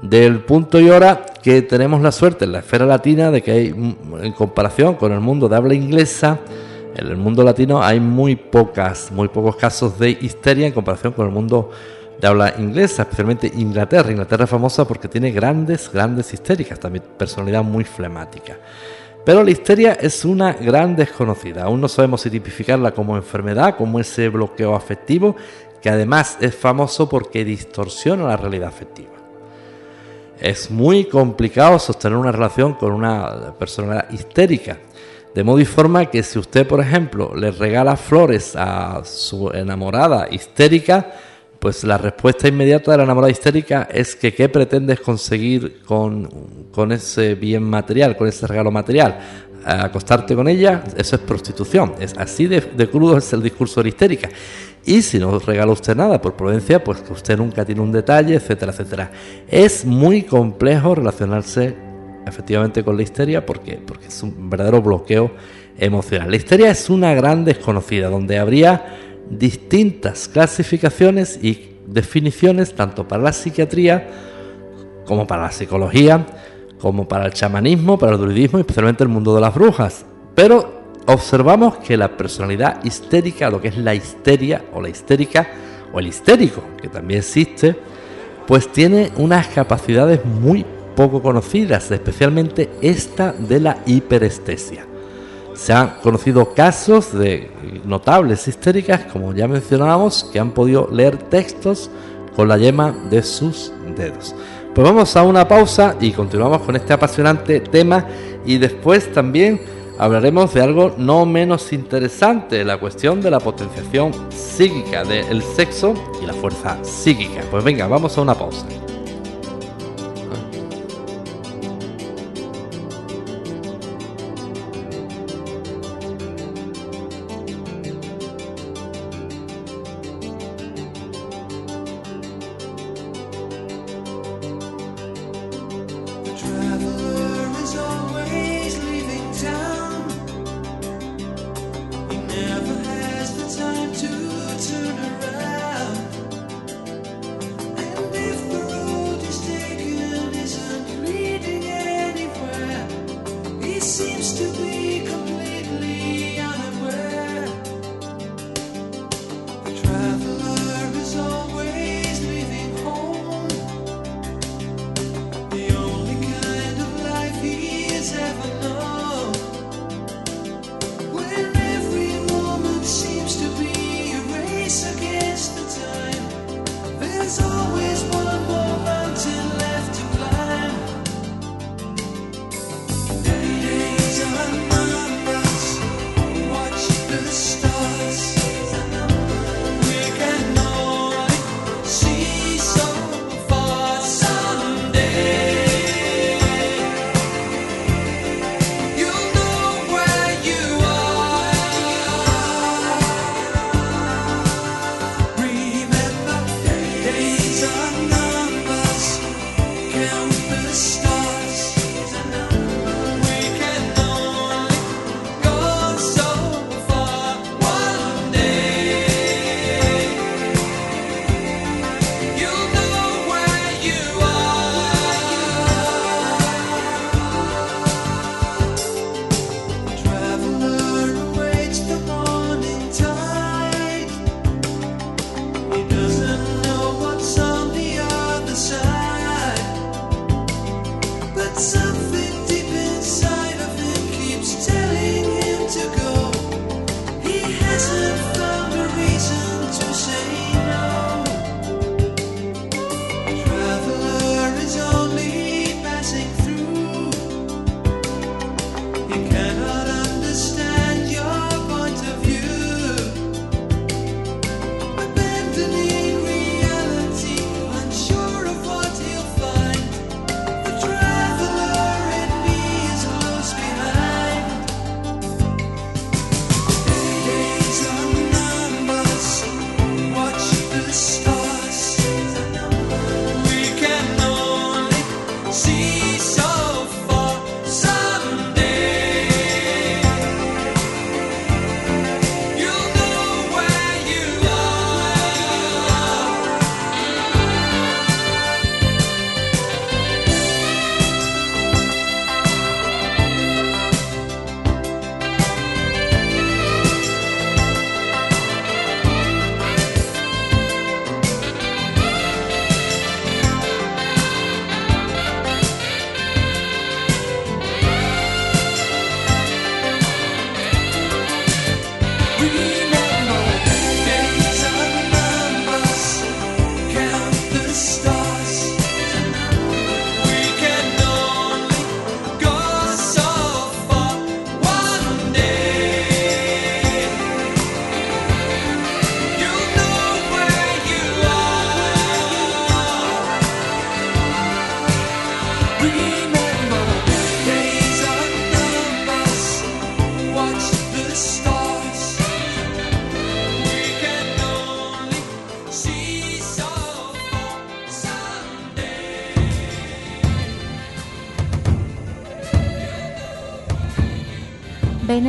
S1: del punto y hora que tenemos la suerte en la esfera latina de que hay, en comparación con el mundo de habla inglesa, en el mundo latino hay muy pocas, muy pocos casos de histeria en comparación con el mundo de habla inglesa, especialmente Inglaterra. Inglaterra es famosa porque tiene grandes, grandes histéricas, también personalidad muy flemática. Pero la histeria es una gran desconocida. Aún no sabemos si tipificarla como enfermedad, como ese bloqueo afectivo, que además es famoso porque distorsiona la realidad afectiva. Es muy complicado sostener una relación con una persona histérica. De modo y forma que si usted, por ejemplo, le regala flores a su enamorada histérica, pues la respuesta inmediata de la enamorada histérica es que ¿qué pretendes conseguir con, ese bien material, con ese regalo material? acostarte con ella, eso es prostitución. Es así de, crudo es el discurso de histérica. Y si no regala usted nada por prudencia, pues que usted nunca tiene un detalle, etcétera, etcétera. Es muy complejo relacionarse efectivamente con la histeria porque, porque es un verdadero bloqueo emocional. La histeria es una gran desconocida, donde habría distintas clasificaciones y definiciones tanto para la psiquiatría como para la psicología, como para el chamanismo, para el druidismo y especialmente el mundo de las brujas. Pero observamos que la personalidad histérica, lo que es la histeria o la histérica o el histérico, que también existe, pues tiene unas capacidades muy poco conocidas, especialmente esta de la hiperestesia. Se han conocido casos de notables histéricas, como ya mencionábamos, que han podido leer textos con la yema de sus dedos. Pues vamos a una pausa y continuamos con este apasionante tema y después también hablaremos de algo no menos interesante, la cuestión de la potenciación psíquica del sexo y la fuerza psíquica. Pues venga, vamos a una pausa.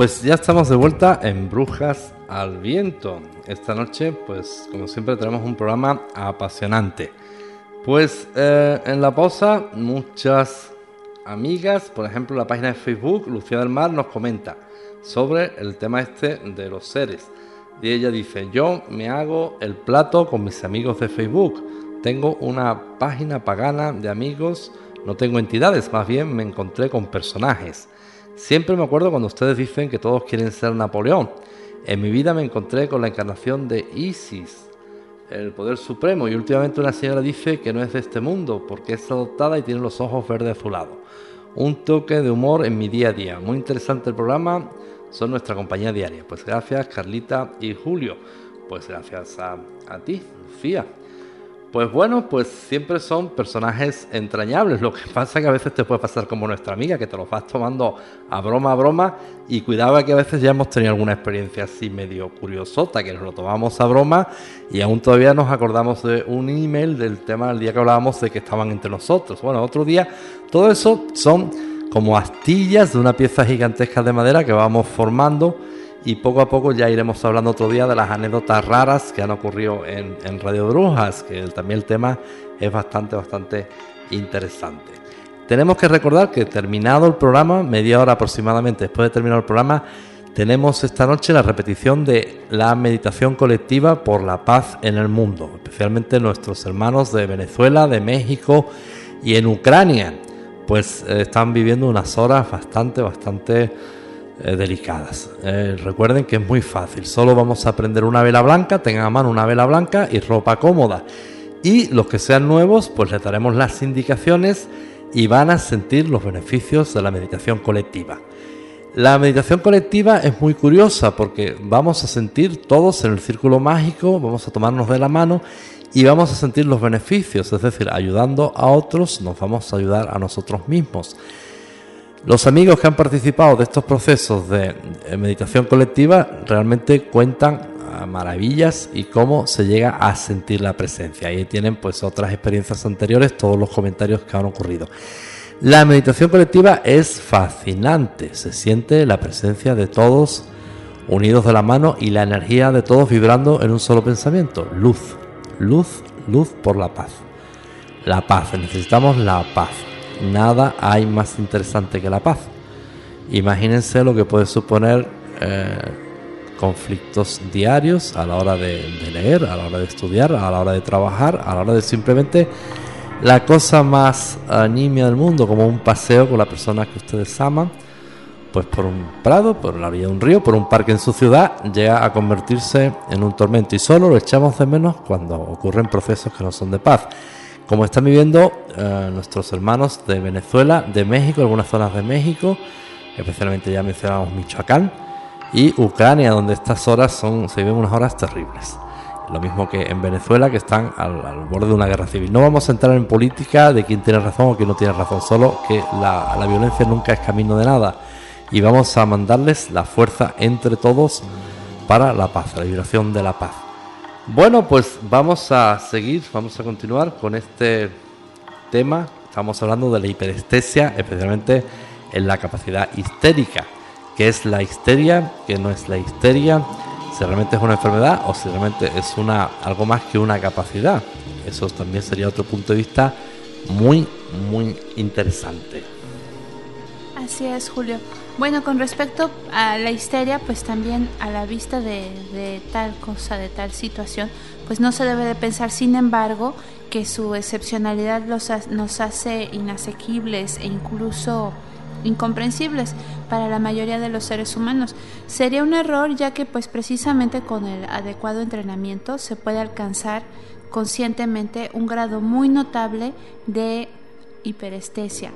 S1: Pues ya estamos de vuelta en Brujas al Viento. Esta noche, pues como siempre, tenemos un programa apasionante. Pues eh, en la pausa, muchas amigas, por ejemplo, la página de Facebook, Lucía del Mar, nos comenta sobre el tema este de los seres. Y ella dice, yo me hago el plato con mis amigos de Facebook. Tengo una página pagana de amigos, no tengo entidades, más bien me encontré con personajes. Siempre me acuerdo cuando ustedes dicen que todos quieren ser Napoleón. En mi vida me encontré con la encarnación de Isis, el poder supremo, y últimamente una señora dice que no es de este mundo porque es adoptada y tiene los ojos verde azulados. Un toque de humor en mi día a día. Muy interesante el programa, son nuestra compañía diaria. Pues gracias Carlita y Julio. Pues gracias a, a ti, Lucía. Pues bueno, pues siempre son personajes entrañables. Lo que pasa es que a veces te puede pasar como nuestra amiga, que te lo vas tomando a broma a broma. Y cuidado que a veces ya hemos tenido alguna experiencia así medio curiosota, que nos lo tomamos a broma y aún todavía nos acordamos de un email del tema del día que hablábamos de que estaban entre nosotros. Bueno, otro día, todo eso son como astillas de una pieza gigantesca de madera que vamos formando y poco a poco ya iremos hablando otro día de las anécdotas raras que han ocurrido en, Radio Brujas, que también el tema es bastante, bastante interesante. Tenemos que recordar que terminado el programa, media hora aproximadamente después de terminar el programa, tenemos esta noche la repetición de la meditación colectiva por la paz en el mundo, especialmente nuestros hermanos de Venezuela, de México y en Ucrania, pues eh, están viviendo unas horas bastante, bastante eh, delicadas. Eh, recuerden que es muy fácil, solo vamos a prender una vela blanca, tengan a mano una vela blanca y ropa cómoda. Y los que sean nuevos, pues les daremos las indicaciones y van a sentir los beneficios de la meditación colectiva. La meditación colectiva es muy curiosa porque vamos a sentir todos en el círculo mágico, vamos a tomarnos de la mano y vamos a sentir los beneficios, es decir, ayudando a otros nos vamos a ayudar a nosotros mismos. Los amigos que han participado de estos procesos de meditación colectiva realmente cuentan maravillas y cómo se llega a sentir la presencia. Ahí tienen pues otras experiencias anteriores, todos los comentarios que han ocurrido. La meditación colectiva es fascinante, se siente la presencia de todos unidos de la mano y la energía de todos vibrando en un solo pensamiento, luz, luz, luz por la paz. La paz, necesitamos la paz nada hay más interesante que la paz. Imagínense lo que puede suponer eh, conflictos diarios a la hora de, leer, a la hora de estudiar, a la hora de trabajar, a la hora de simplemente la cosa más animia del mundo, como un paseo con la persona que ustedes aman, pues por un prado, por la vía de un río, por un parque en su ciudad, llega a convertirse en un tormento y solo lo echamos de menos cuando ocurren procesos que no son de paz como están viviendo eh, nuestros hermanos de Venezuela, de México, algunas zonas de México, especialmente ya mencionamos Michoacán, y Ucrania, donde estas horas son, se viven unas horas terribles. Lo mismo que en Venezuela, que están al, borde de una guerra civil. No vamos a entrar en política de quién tiene razón o quién no tiene razón, solo que la, la violencia nunca es camino de nada. Y vamos a mandarles la fuerza entre todos para la paz, la liberación de la paz. Bueno, pues vamos a seguir, vamos a continuar con este tema. Estamos hablando de la hiperestesia, especialmente en la capacidad histérica. ¿Qué es la histeria? ¿Qué no es la histeria? Si realmente es una enfermedad o si realmente es una algo más que una capacidad. Eso también sería otro punto de vista muy muy interesante.
S3: Así es, Julio. Bueno, con respecto a la histeria, pues también a la vista de, tal cosa, de tal situación, pues no se debe de pensar, sin embargo, que su excepcionalidad los nos hace inasequibles e incluso incomprensibles para la mayoría de los seres humanos. Sería un error ya que pues precisamente con el adecuado entrenamiento se puede alcanzar conscientemente un grado muy notable de hiperestesia,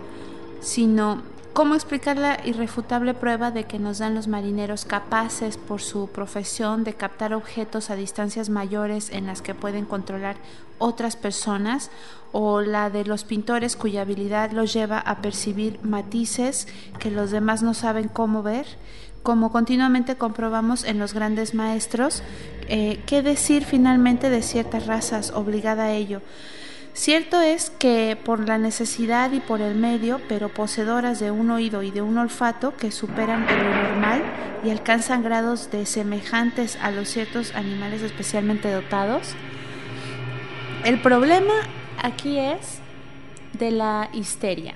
S3: sino ¿Cómo explicar la irrefutable prueba de que nos dan los marineros capaces por su profesión de captar objetos a distancias mayores en las que pueden controlar otras personas o la de los pintores cuya habilidad los lleva a percibir matices que los demás no saben cómo ver? Como continuamente comprobamos en los grandes maestros, eh, ¿qué decir finalmente de ciertas razas obligada a ello? Cierto es que por la necesidad y por el medio, pero poseedoras de un oído y de un olfato que superan lo normal y alcanzan grados de semejantes a los ciertos animales especialmente dotados. El problema aquí es de la histeria.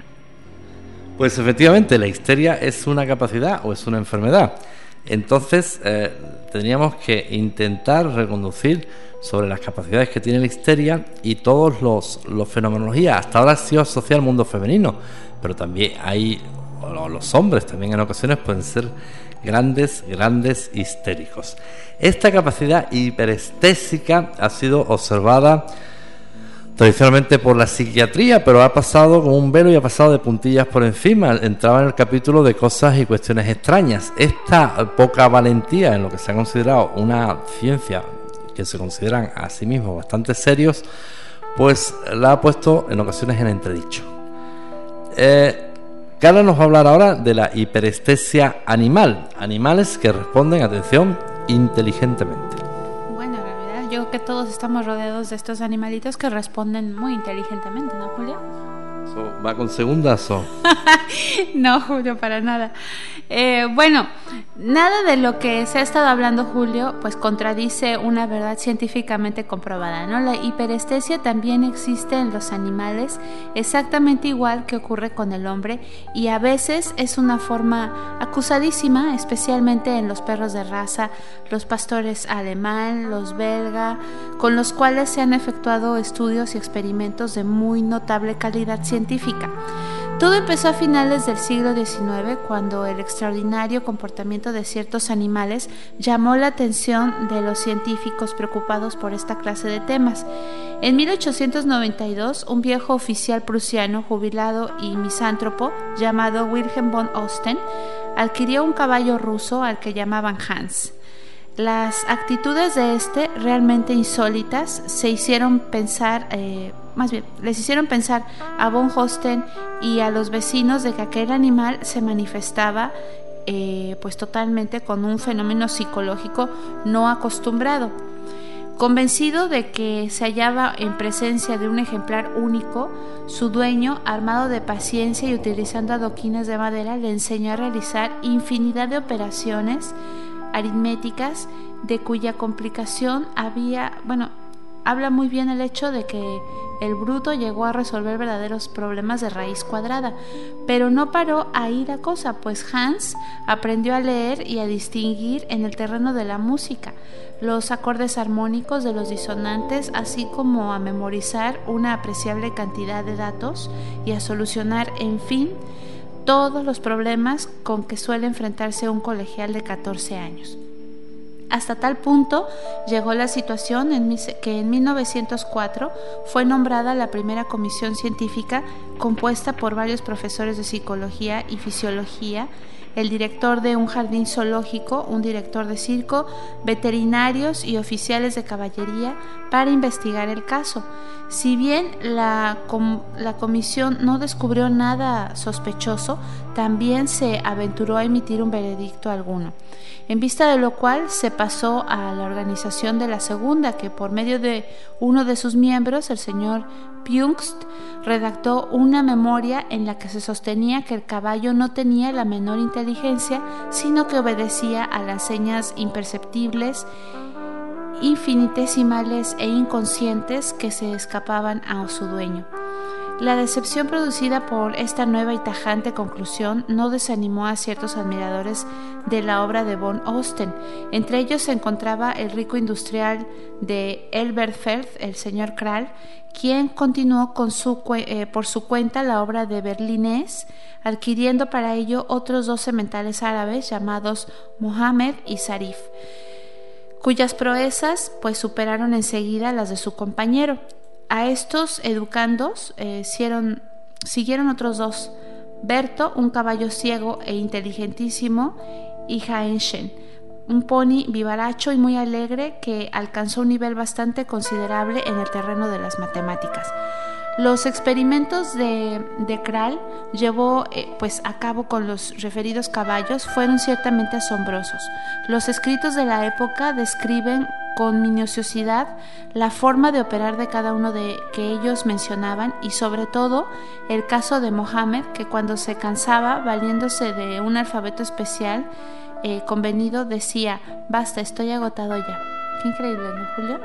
S1: Pues efectivamente, la histeria es una capacidad o es una enfermedad. Entonces, eh, tendríamos que intentar reconducir sobre las capacidades que tiene la histeria y todos los, los fenomenologías. Hasta ahora ha sido asociado al mundo femenino, pero también hay los hombres también en ocasiones pueden ser grandes, grandes histéricos. Esta capacidad hiperestésica ha sido observada tradicionalmente por la psiquiatría, pero ha pasado como un velo y ha pasado de puntillas por encima. Entraba en el capítulo de cosas y cuestiones extrañas. Esta poca valentía en lo que se ha considerado una ciencia que se consideran a sí mismos bastante serios, pues la ha puesto en ocasiones en entredicho. Eh, Carla nos va a hablar ahora de la hiperestesia animal, animales que responden, atención, inteligentemente.
S3: Bueno, en realidad yo creo que todos estamos rodeados de estos animalitos que responden muy inteligentemente, ¿no, Julia?
S1: ¿Va con segundas [laughs] o...?
S3: no, Julio, para nada. Eh, bueno, nada de lo que se ha estado hablando, Julio, pues contradice una verdad científicamente comprobada, ¿no? La hiperestesia también existe en los animales, exactamente igual que ocurre con el hombre, y a veces es una forma acusadísima, especialmente en los perros de raza, los pastores alemán, los belga, con los cuales se han efectuado estudios y experimentos de muy notable calidad científica. Todo empezó a finales del siglo XIX cuando el extraordinario comportamiento de ciertos animales llamó la atención de los científicos preocupados por esta clase de temas. En 1892, un viejo oficial prusiano jubilado y misántropo llamado Wilhelm von Osten adquirió un caballo ruso al que llamaban Hans. Las actitudes de este, realmente insólitas, se hicieron pensar eh, más bien, les hicieron pensar a Von Hosten y a los vecinos de que aquel animal se manifestaba eh, pues totalmente con un fenómeno psicológico no acostumbrado. Convencido de que se hallaba en presencia de un ejemplar único, su dueño, armado de paciencia y utilizando adoquines de madera, le enseñó a realizar infinidad de operaciones aritméticas de cuya complicación había, bueno, habla muy bien el hecho de que el bruto llegó a resolver verdaderos problemas de raíz cuadrada, pero no paró ahí la cosa, pues Hans aprendió a leer y a distinguir en el terreno de la música los acordes armónicos de los disonantes, así como a memorizar una apreciable cantidad de datos y a solucionar, en fin, todos los problemas con que suele enfrentarse un colegial de 14 años. Hasta tal punto llegó la situación que en 1904 fue nombrada la primera comisión científica compuesta por varios profesores de psicología y fisiología, el director de un jardín zoológico, un director de circo, veterinarios y oficiales de caballería para investigar el caso. Si bien la comisión no descubrió nada sospechoso, también se aventuró a emitir un veredicto alguno en vista de lo cual se pasó a la organización de la segunda, que por medio de uno de sus miembros, el señor Pungst, redactó una memoria en la que se sostenía que el caballo no tenía la menor inteligencia, sino que obedecía a las señas imperceptibles, infinitesimales e inconscientes que se escapaban a su dueño. La decepción producida por esta nueva y tajante conclusión no desanimó a ciertos admiradores de la obra de von Osten. Entre ellos se encontraba el rico industrial de Elberfeld, el señor Kral, quien continuó eh, por su cuenta la obra de Berlinés, adquiriendo para ello otros dos sementales árabes llamados Mohammed y Sarif cuyas proezas pues superaron enseguida las de su compañero. A estos educandos eh, siguieron otros dos, Berto, un caballo ciego e inteligentísimo, y Haenshen, un pony vivaracho y muy alegre que alcanzó un nivel bastante considerable en el terreno de las matemáticas. Los experimentos de, de Kral llevó eh, pues, a cabo con los referidos caballos fueron ciertamente asombrosos. Los escritos de la época describen con minuciosidad la forma de operar de cada uno de que ellos mencionaban y sobre todo el caso de Mohammed que cuando se cansaba valiéndose de un alfabeto especial eh, convenido decía basta estoy agotado ya qué increíble ¿no Julio?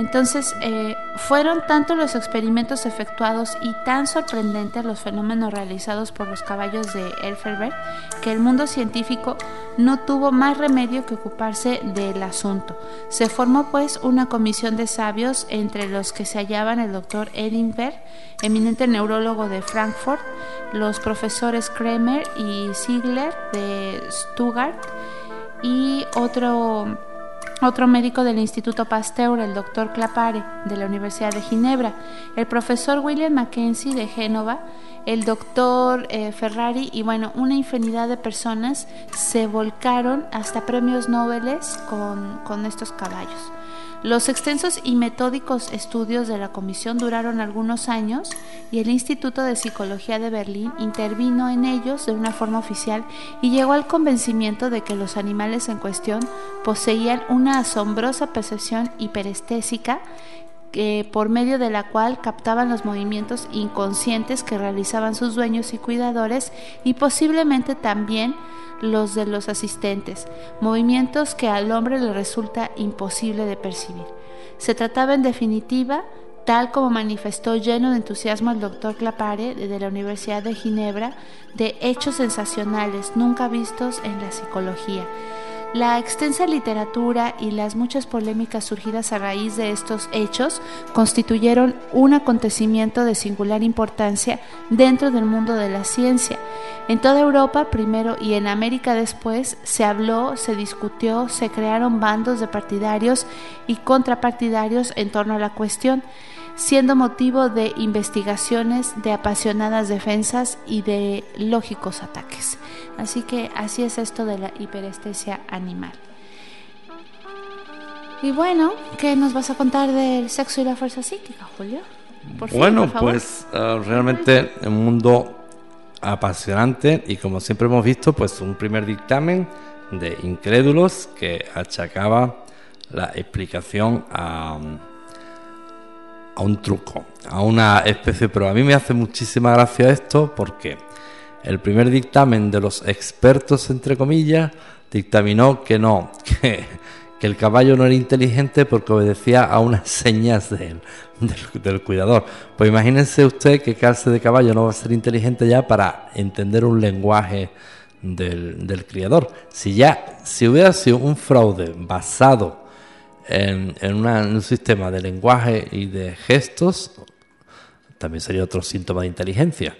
S3: Entonces, eh, fueron tanto los experimentos efectuados y tan sorprendentes los fenómenos realizados por los caballos de Elferberg que el mundo científico no tuvo más remedio que ocuparse del asunto. Se formó pues una comisión de sabios entre los que se hallaban el doctor Edinburgh, eminente neurólogo de Frankfurt, los profesores Kremer y Ziegler de Stuttgart y otro otro médico del Instituto Pasteur, el doctor Clapare, de la Universidad de Ginebra, el profesor William Mackenzie de Génova, el doctor eh, Ferrari. Y bueno, una infinidad de personas se volcaron hasta premios Nobel con, con estos caballos. Los extensos y metódicos estudios de la comisión duraron algunos años y el Instituto de Psicología de Berlín intervino en ellos de una forma oficial y llegó al convencimiento de que los animales en cuestión poseían una asombrosa percepción hiperestésica que, por medio de la cual captaban los movimientos inconscientes que realizaban sus dueños y cuidadores y posiblemente también los de los asistentes, movimientos que al hombre le resulta imposible de percibir. Se trataba en definitiva, tal como manifestó lleno de entusiasmo el doctor Clapare de la Universidad de Ginebra, de hechos sensacionales nunca vistos en la psicología la extensa literatura y las muchas polémicas surgidas a raíz de estos hechos constituyeron un acontecimiento de singular importancia dentro del mundo de la ciencia. En toda Europa primero y en América después se habló, se discutió, se crearon bandos de partidarios y contrapartidarios en torno a la cuestión siendo motivo de investigaciones, de apasionadas defensas y de lógicos ataques. Así que así es esto de la hiperestesia animal. Y bueno, ¿qué nos vas a contar del sexo y la fuerza psíquica, Julio?
S1: bueno, pues ah, realmente un mundo apasionante y como siempre hemos visto, pues un primer dictamen de incrédulos que achacaba la explicación a a un truco, a una especie, pero a mí me hace muchísima gracia esto porque el primer dictamen de los expertos, entre comillas, dictaminó que no, [laughs] que, el caballo no era inteligente porque obedecía a unas [laughs] señas del, del, cuidador. Pues imagínense usted que clase de caballo no va a ser inteligente ya para entender un lenguaje del, del criador. Si ya, si hubiera sido un fraude basado en, un sistema de lenguaje y de gestos, también sería otro síntoma de inteligencia.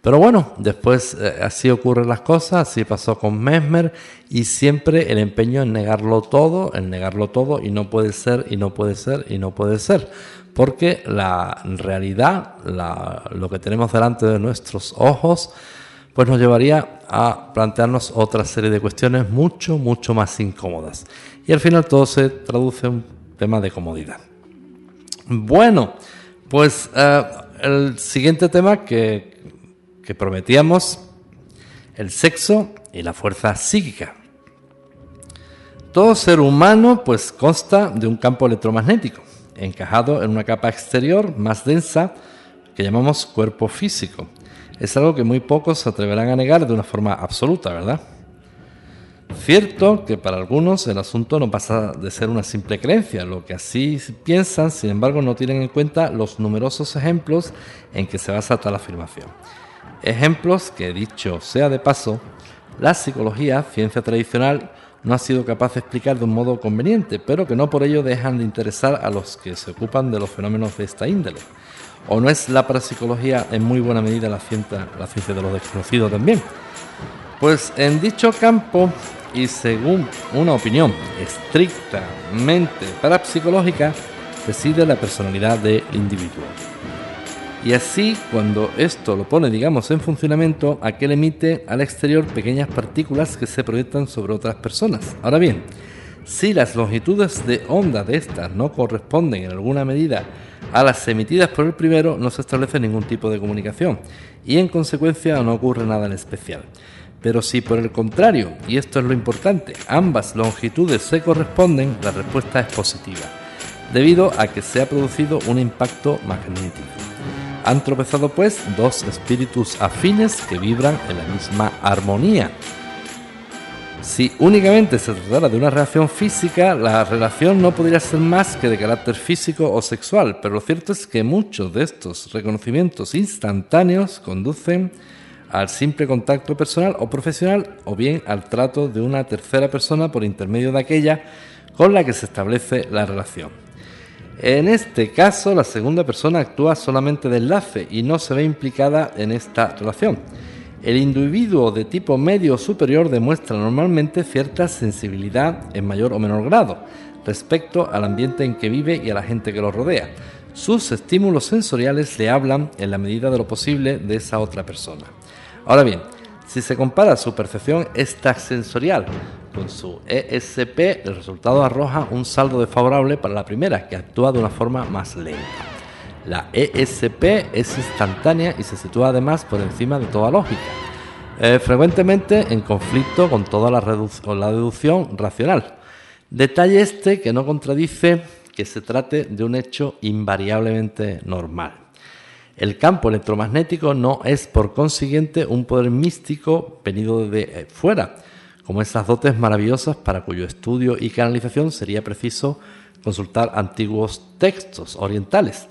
S1: Pero bueno, después eh, así ocurren las cosas, así pasó con Mesmer y siempre el empeño en negarlo todo, en negarlo todo y no puede ser y no puede ser y no puede ser. Porque la realidad, lo que tenemos delante de nuestros ojos, pues nos llevaría a plantearnos otra serie de cuestiones mucho, mucho más incómodas. Y al final todo se traduce en un tema de comodidad. Bueno, pues eh, el siguiente tema que, que prometíamos, el sexo y la fuerza psíquica. Todo ser humano pues consta de un campo electromagnético, encajado en una capa exterior más densa que llamamos cuerpo físico es algo que muy pocos se atreverán a negar de una forma absoluta, ¿verdad? cierto que para algunos el asunto no pasa de ser una simple creencia, lo que así piensan, sin embargo, no tienen en cuenta los numerosos ejemplos en que se basa tal afirmación. Ejemplos que, dicho sea de paso, la psicología, ciencia tradicional, no ha sido capaz de explicar de un modo conveniente, pero que no por ello dejan de interesar a los que se ocupan de los fenómenos de esta índole. ¿O no es la parapsicología en muy buena medida la ciencia, la ciencia de lo desconocido también? Pues en dicho campo, y según una opinión estrictamente parapsicológica, reside la personalidad del individuo. Y así, cuando esto lo pone, digamos, en funcionamiento, aquel emite al exterior pequeñas partículas que se proyectan sobre otras personas. Ahora bien, si las longitudes de onda de estas no corresponden en alguna medida a las emitidas por el primero, no se establece ningún tipo de comunicación y en consecuencia no ocurre nada en especial. Pero si por el contrario, y esto es lo importante, ambas longitudes se corresponden, la respuesta es positiva, debido a que se ha producido un impacto magnético. Han tropezado pues dos espíritus afines que vibran en la misma armonía. Si únicamente se tratara de una reacción física, la relación no podría ser más que de carácter físico o sexual, pero lo cierto es que muchos de estos reconocimientos instantáneos conducen al simple contacto personal o profesional o bien al trato de una tercera persona por intermedio de aquella con la que se establece la relación. En este caso, la segunda persona actúa solamente de enlace y no se ve implicada en esta relación. El individuo de tipo medio superior demuestra normalmente cierta sensibilidad en mayor o menor grado respecto al ambiente en que vive y a la gente que lo rodea. Sus estímulos sensoriales le hablan en la medida de lo posible de esa otra persona. Ahora bien, si se compara su percepción extrasensorial con su ESP, el resultado arroja un saldo desfavorable para la primera, que actúa de una forma más lenta. La ESP es instantánea y se sitúa además por encima de toda lógica, eh, frecuentemente en conflicto con toda la, la deducción racional. Detalle este que no contradice que se trate de un hecho invariablemente normal. El campo electromagnético no es por consiguiente un poder místico venido de eh, fuera, como esas dotes maravillosas para cuyo estudio y canalización sería preciso consultar antiguos textos orientales.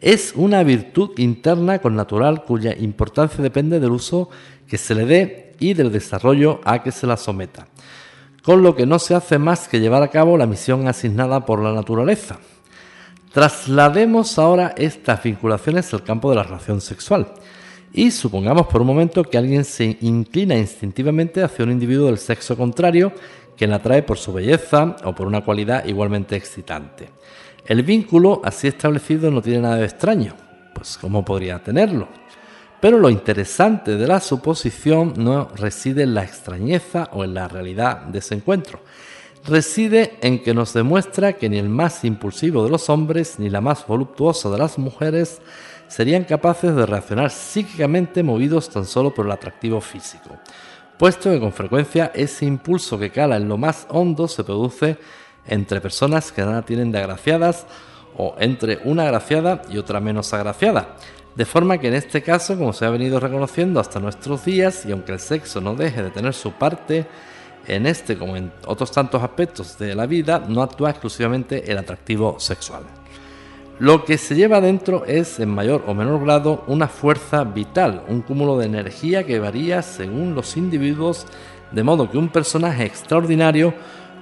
S1: Es una virtud interna con natural cuya importancia depende del uso que se le dé y del desarrollo a que se la someta, con lo que no se hace más que llevar a cabo la misión asignada por la naturaleza. Traslademos ahora estas vinculaciones al campo de la relación sexual. Y supongamos por un momento que alguien se inclina instintivamente hacia un individuo del sexo contrario que la atrae por su belleza o por una cualidad igualmente excitante. El vínculo así establecido no tiene nada de extraño, pues ¿cómo podría tenerlo? Pero lo interesante de la suposición no reside en la extrañeza o en la realidad de ese encuentro, reside en que nos demuestra que ni el más impulsivo de los hombres ni la más voluptuosa de las mujeres serían capaces de reaccionar psíquicamente movidos tan solo por el atractivo físico, puesto que con frecuencia ese impulso que cala en lo más hondo se produce entre personas que nada tienen de agraciadas o entre una agraciada y otra menos agraciada. De forma que en este caso, como se ha venido reconociendo hasta nuestros días, y aunque el sexo no deje de tener su parte, en este como en otros tantos aspectos de la vida no actúa exclusivamente el atractivo sexual. Lo que se lleva dentro es, en mayor o menor grado, una fuerza vital, un cúmulo de energía que varía según los individuos, de modo que un personaje extraordinario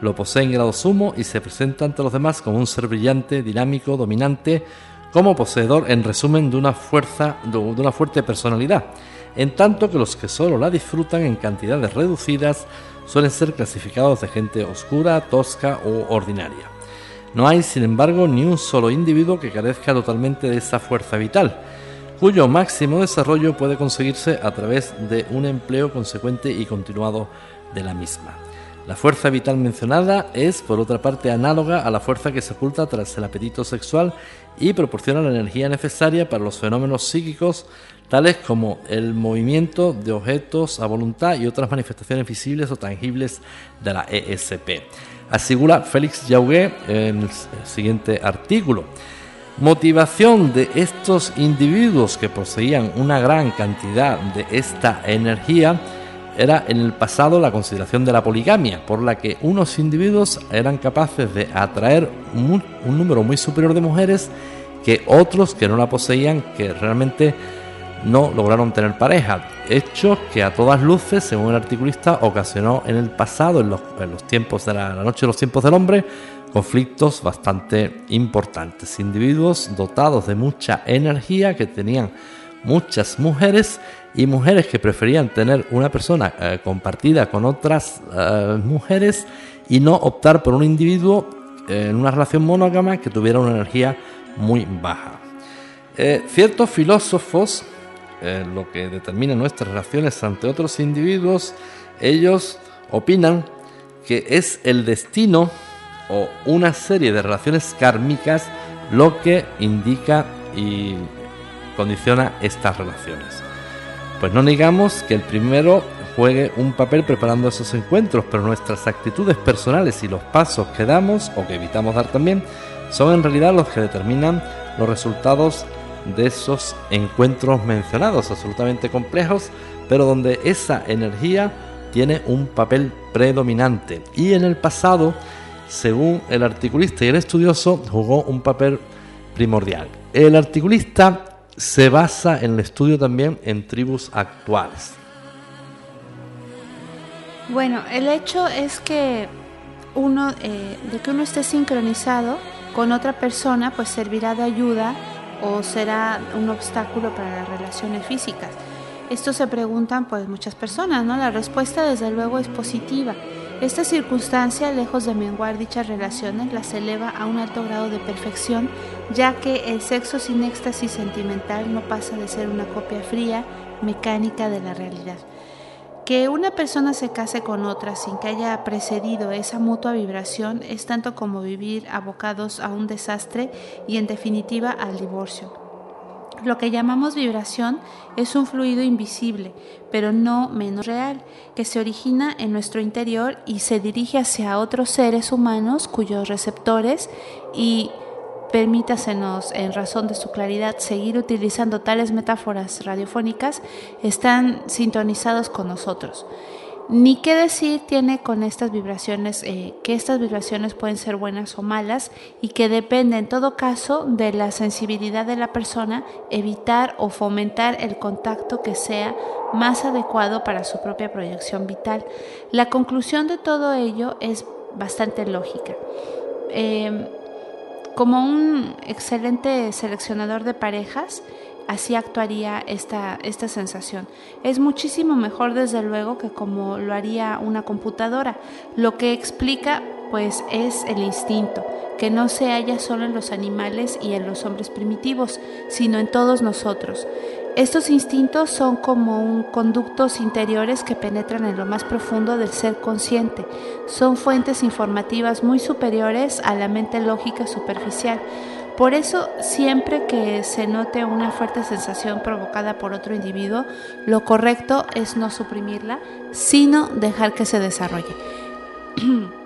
S1: lo posee en grado sumo y se presenta ante los demás como un ser brillante, dinámico, dominante, como poseedor, en resumen, de una fuerza, de una fuerte personalidad, en tanto que los que solo la disfrutan en cantidades reducidas suelen ser clasificados de gente oscura, tosca o ordinaria. No hay, sin embargo, ni un solo individuo que carezca totalmente de esa fuerza vital, cuyo máximo desarrollo puede conseguirse a través de un empleo consecuente y continuado de la misma. La fuerza vital mencionada es, por otra parte, análoga a la fuerza que se oculta tras el apetito sexual y proporciona la energía necesaria para los fenómenos psíquicos tales como el movimiento de objetos a voluntad y otras manifestaciones visibles o tangibles de la ESP. Asegura Félix Jauguet en el siguiente artículo. Motivación de estos individuos que poseían una gran cantidad de esta energía era en el pasado la consideración de la poligamia, por la que unos individuos eran capaces de atraer un, número muy superior de mujeres que otros que no la poseían, que realmente no lograron tener pareja. Hechos que a todas luces, según el articulista, ocasionó en el pasado, en los, tiempos de la, la noche de los tiempos del hombre, conflictos bastante importantes. Individuos dotados de mucha energía que tenían muchas mujeres y mujeres que preferían tener una persona eh, compartida con otras eh, mujeres y no optar por un individuo eh, en una relación monógama que tuviera una energía muy baja. ciertos filósofos, lo que determina nuestras relaciones ante otros individuos, ellos opinan que es el destino o una serie de relaciones kármicas lo que indica y condiciona estas relaciones. Pues no negamos que el primero juegue un papel preparando esos encuentros, pero nuestras actitudes personales y los pasos que damos o que evitamos dar también son en realidad los que determinan los resultados de esos encuentros mencionados, absolutamente complejos, pero donde esa energía tiene un papel predominante. Y en el pasado, según el articulista y el estudioso, jugó un papel primordial. El articulista se basa en el estudio también en tribus actuales.
S3: Bueno, el hecho es que uno, eh, de que uno esté sincronizado con otra persona, pues servirá de ayuda o será un obstáculo para las relaciones físicas. Esto se preguntan pues muchas personas, ¿no? La respuesta desde luego es positiva. Esta circunstancia, lejos de menguar dichas relaciones, las eleva a un alto grado de perfección, ya que el sexo sin éxtasis sentimental no pasa de ser una copia fría, mecánica de la realidad. Que una persona se case con otra sin que haya precedido esa mutua vibración es tanto como vivir abocados a un desastre y en definitiva al divorcio. Lo que llamamos vibración es un fluido invisible, pero no menos real, que se origina en nuestro interior y se dirige hacia otros seres humanos cuyos receptores y permítasenos, en razón de su claridad, seguir utilizando tales metáforas radiofónicas, están sintonizados con nosotros. Ni qué decir tiene con estas vibraciones, eh, que estas vibraciones pueden ser buenas o malas y que depende en todo caso de la sensibilidad de la persona evitar o fomentar el contacto que sea más adecuado para su propia proyección vital. La conclusión de todo ello es bastante lógica. Em, como un excelente seleccionador de parejas, así actuaría esta, esta sensación. Es muchísimo mejor desde luego que como lo haría una computadora. Lo que explica pues es el instinto, que no se halla solo en los animales y en los hombres primitivos, sino en todos nosotros. Estos instintos son como conductos interiores que penetran en lo más profundo del ser consciente. Son fuentes informativas muy superiores a la mente lógica superficial. Por eso, siempre que se note una fuerte sensación provocada por otro individuo, lo correcto es no suprimirla, sino dejar que se desarrolle. [clears throat]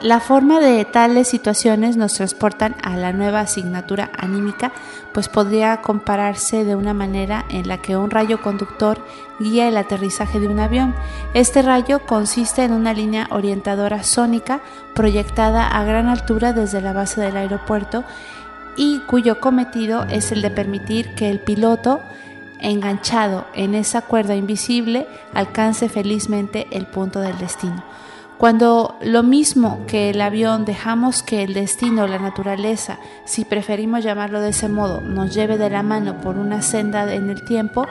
S3: La forma de tales situaciones nos transportan a la nueva asignatura anímica, pues podría compararse de una manera en la que un rayo conductor guía el aterrizaje de un avión. Este rayo consiste en una línea orientadora sónica proyectada a gran altura desde la base del aeropuerto y cuyo cometido es el de permitir que el piloto, enganchado en esa cuerda invisible, alcance felizmente el punto del destino. Cuando lo mismo que el avión dejamos que el destino, la naturaleza, si preferimos llamarlo de ese modo, nos lleve de la mano por una senda en el tiempo,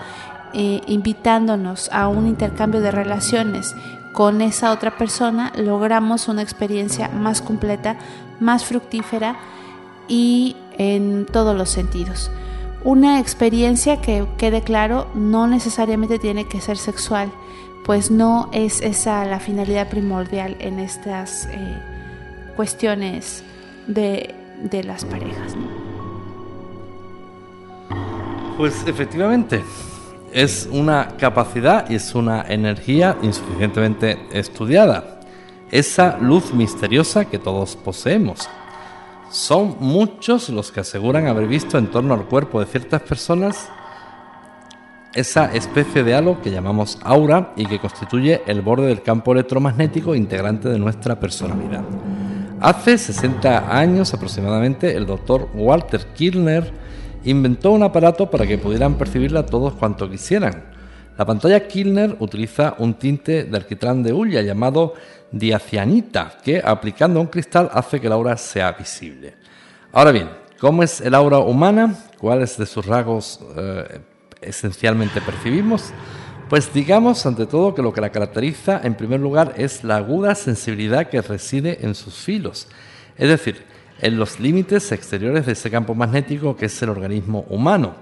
S3: eh, invitándonos a un intercambio de relaciones con esa otra persona, logramos una experiencia más completa, más fructífera y en todos los sentidos. Una experiencia que quede claro no necesariamente tiene que ser sexual, pues no es esa la finalidad primordial en estas eh, cuestiones de, de, las parejas.
S1: Pues efectivamente, es una capacidad y es una energía insuficientemente estudiada. Esa luz misteriosa que todos poseemos son muchos los que aseguran haber visto en torno al cuerpo de ciertas personas esa especie de halo que llamamos aura y que constituye el borde del campo electromagnético integrante de nuestra personalidad. Hace 60 años aproximadamente, el doctor Walter Kirchner inventó un aparato para que pudieran percibirla todos cuanto quisieran. La pantalla Kirchner utiliza un tinte de alquitrán de hulla llamado diacianita, que aplicando un cristal hace que la aura sea visible. Ahora bien, ¿cómo es el aura humana? ¿Cuáles de sus rasgos eh, esencialmente percibimos? Pues digamos ante todo que lo que la caracteriza en primer lugar es la aguda sensibilidad que reside en sus filos, es decir, en los límites exteriores de ese campo magnético que es el organismo humano.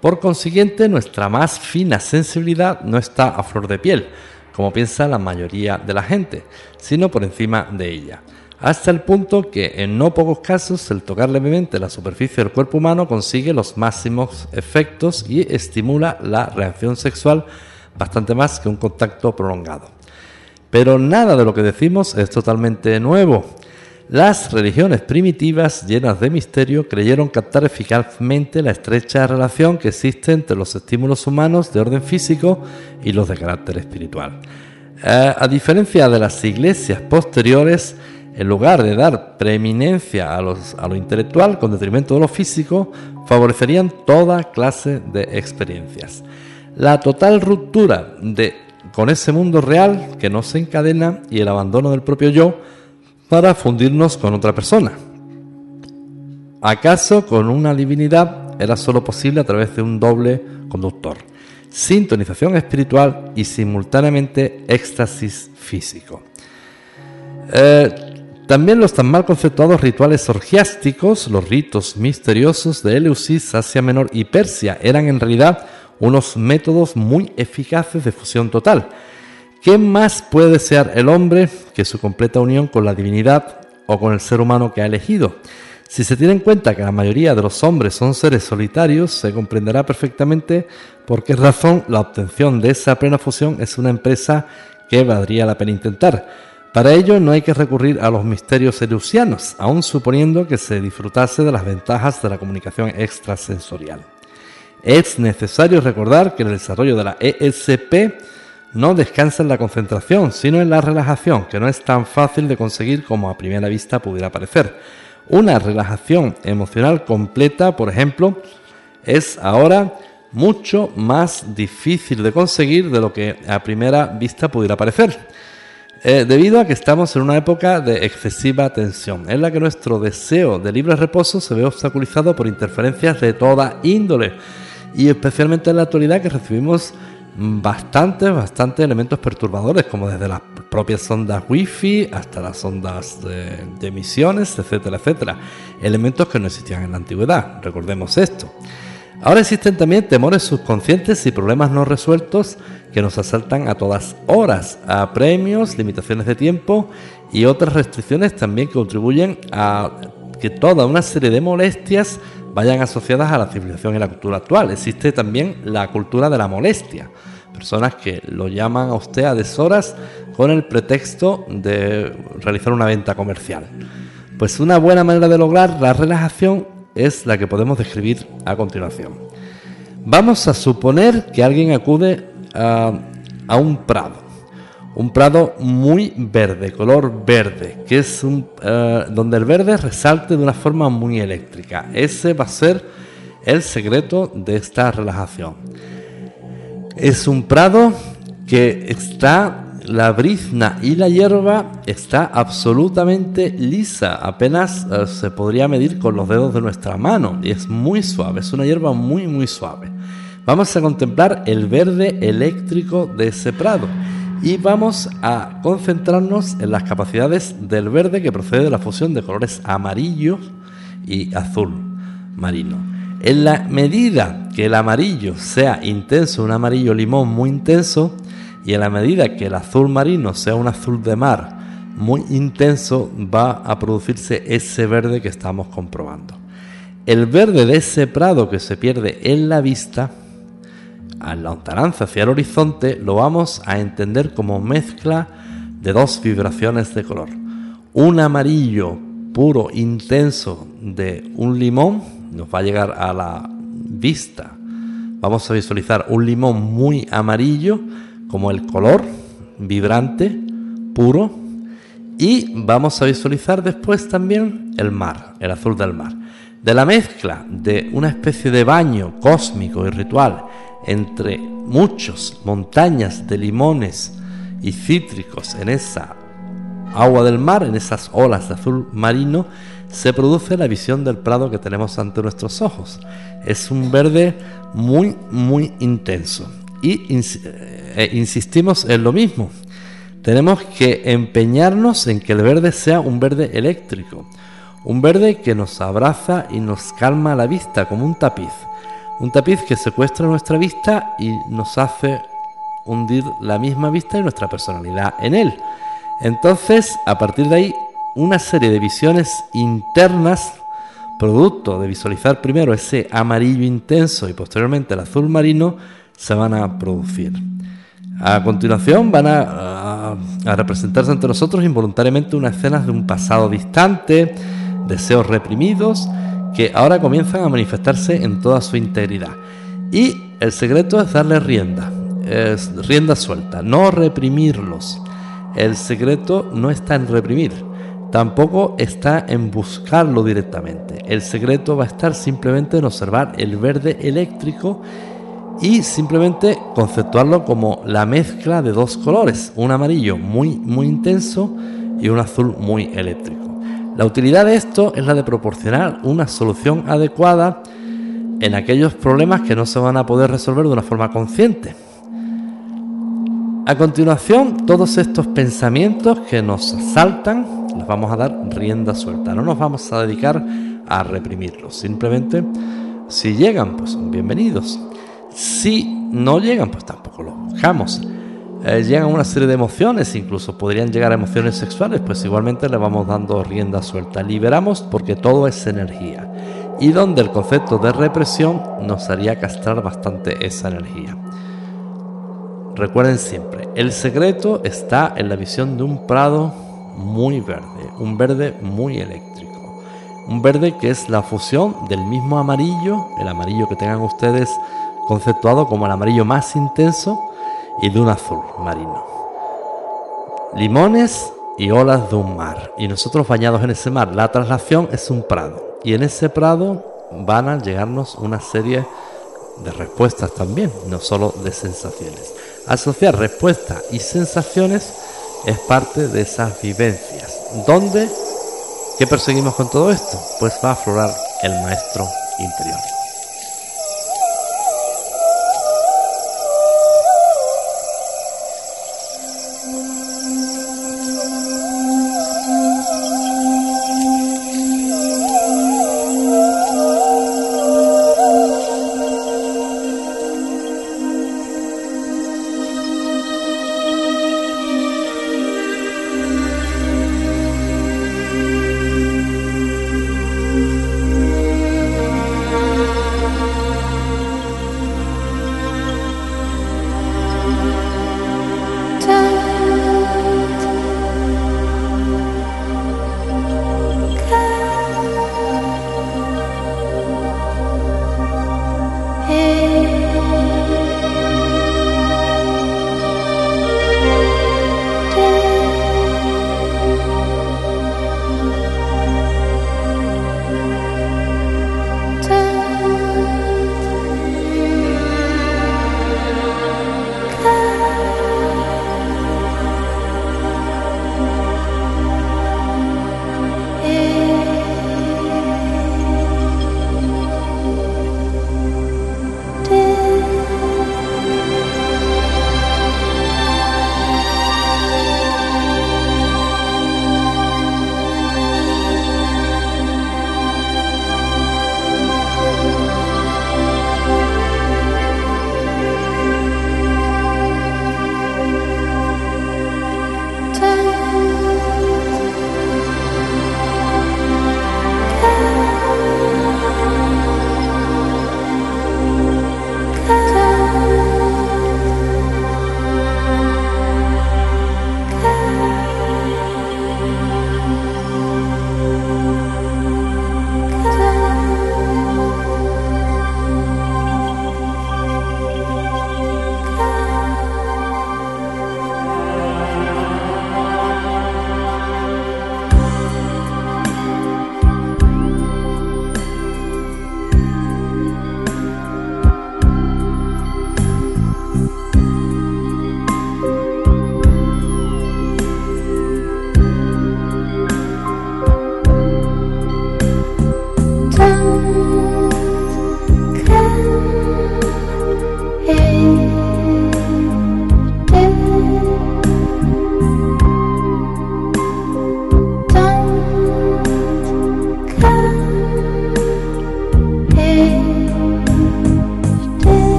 S1: Por consiguiente, nuestra más fina sensibilidad no está a flor de piel, como piensa la mayoría de la gente, sino por encima de ella. Hasta el punto que en no pocos casos el tocar levemente la superficie del cuerpo humano consigue los máximos efectos y estimula la reacción sexual bastante más que un contacto prolongado. Pero nada de lo que decimos es totalmente nuevo. Las religiones primitivas, llenas de misterio, creyeron captar eficazmente la estrecha relación que existe entre los estímulos humanos de orden físico y los de carácter espiritual. Eh, a diferencia de las iglesias posteriores, en lugar de dar preeminencia a, lo intelectual con detrimento de lo físico, favorecerían toda clase de experiencias la total ruptura con ese mundo real que nos encadena y el abandono del propio yo para fundirnos con otra persona. ¿Acaso con una divinidad era solo posible a través de un doble conductor? Sintonización espiritual y simultáneamente éxtasis físico. Eh, también los tan mal conceptuados rituales orgiásticos, los ritos misteriosos de Eleusis, Asia Menor y Persia, eran en realidad unos métodos muy eficaces de fusión total. ¿Qué más puede desear el hombre que su completa unión con la divinidad o con el ser humano que ha elegido? Si se tiene en cuenta que la mayoría de los hombres son seres solitarios, se comprenderá perfectamente por qué razón la obtención de esa plena fusión es una empresa que valdría la pena intentar. Para ello no hay que recurrir a los misterios eleusianos, aun suponiendo que se disfrutase de las ventajas de la comunicación extrasensorial. Es necesario recordar que el desarrollo de la ESP no descansa en la concentración, sino en la relajación, que no es tan fácil de conseguir como a primera vista pudiera parecer. Una relajación emocional completa, por ejemplo, es ahora mucho más difícil de conseguir de lo que a primera vista pudiera parecer. Eh, debido a que estamos en una época de excesiva tensión, en la que nuestro deseo de libre reposo se ve obstaculizado por interferencias de toda índole y especialmente en la actualidad que recibimos bastantes, bastantes elementos perturbadores, como desde las propias ondas wifi hasta las ondas de, de, emisiones, etcétera, etcétera. Elementos que no existían en la antigüedad, recordemos esto. Ahora existen también temores subconscientes y problemas no resueltos que nos asaltan a todas horas, a premios, limitaciones de tiempo y otras restricciones también contribuyen a que toda una serie de molestias vayan asociadas a la civilización y la cultura actual. Existe también la cultura de la molestia. Personas que lo llaman a usted a deshoras con el pretexto de realizar una venta comercial. Pues una buena manera de lograr la relajación es la que podemos describir a continuación. Vamos a suponer que alguien acude a, a un prado un prado muy verde, color verde, que es un, eh, donde el verde resalte de una forma muy eléctrica. Ese va a ser el secreto de esta relajación. Es un prado que está, la brizna y la hierba está absolutamente lisa, apenas eh, se podría medir con los dedos de nuestra mano y es muy suave, es una hierba muy muy suave. Vamos a contemplar el verde eléctrico de ese prado y vamos a concentrarnos en las capacidades del verde que procede de la fusión de colores amarillo y azul marino. En la medida que el amarillo sea intenso, un amarillo limón muy intenso, y en la medida que el azul marino sea un azul de mar muy intenso, va a producirse ese verde que estamos comprobando. El verde de ese prado que se pierde en la vista a la lontananza hacia el horizonte lo vamos a entender como mezcla de dos vibraciones de color. Un amarillo puro, intenso de un limón nos va a llegar a la vista. vamos a visualizar un limón muy amarillo, como el color, vibrante, puro, y vamos a visualizar después también el mar, el azul del mar. De la mezcla de una especie de baño cósmico y ritual entre muchas montañas de limones y cítricos en esa agua del mar, en esas olas de azul marino, se produce la visión del prado que tenemos ante nuestros ojos. Es un verde muy, muy intenso. Y eh, insistimos en lo mismo. Tenemos que empeñarnos en que el verde sea un verde eléctrico. Un verde que nos abraza y nos calma la vista como un tapiz. Un tapiz que secuestra nuestra vista y nos hace hundir la misma vista y nuestra personalidad en él. Entonces, a partir de ahí, una serie de visiones internas, producto de visualizar primero ese amarillo intenso y posteriormente el azul marino, se van a producir. A continuación van a, representarse ante nosotros involuntariamente unas escenas de un pasado distante, deseos reprimidos, que ahora comienzan a manifestarse en toda su integridad. Y el secreto es darle rienda, es rienda suelta, no reprimirlos. El secreto no está en reprimir, Tampoco está en buscarlo directamente. El secreto va a estar simplemente en observar el verde eléctrico y simplemente conceptuarlo como la mezcla de dos colores, un amarillo muy muy intenso y un azul muy eléctrico. La utilidad de esto es la de proporcionar una solución adecuada en aquellos problemas que no se van a poder resolver de una forma consciente. A continuación, todos estos pensamientos que nos asaltan les vamos a dar rienda suelta. No nos vamos a dedicar a reprimirlos. Simplemente, si llegan, pues son bienvenidos. Si no llegan, pues tampoco los buscamos. Eh, llegan una serie de emociones, incluso podrían llegar a emociones sexuales, pues igualmente le vamos dando rienda suelta. Liberamos porque todo es energía. Y donde el concepto de represión nos haría castrar bastante esa energía. Recuerden siempre, el secreto está en la visión de un prado muy verde, un verde muy eléctrico. Un verde que es la fusión del mismo amarillo, el amarillo que tengan ustedes conceptuado como el amarillo más intenso, y de un azul marino. Limones y olas de un mar. Y nosotros bañados en ese mar. La traslación es un prado. Y en ese prado van a llegarnos una serie de respuestas también, no solo de sensaciones. Asociar respuestas y sensaciones es parte de esas vivencias. ¿Dónde? ¿Qué perseguimos con todo esto? Pues va a aflorar el maestro interior.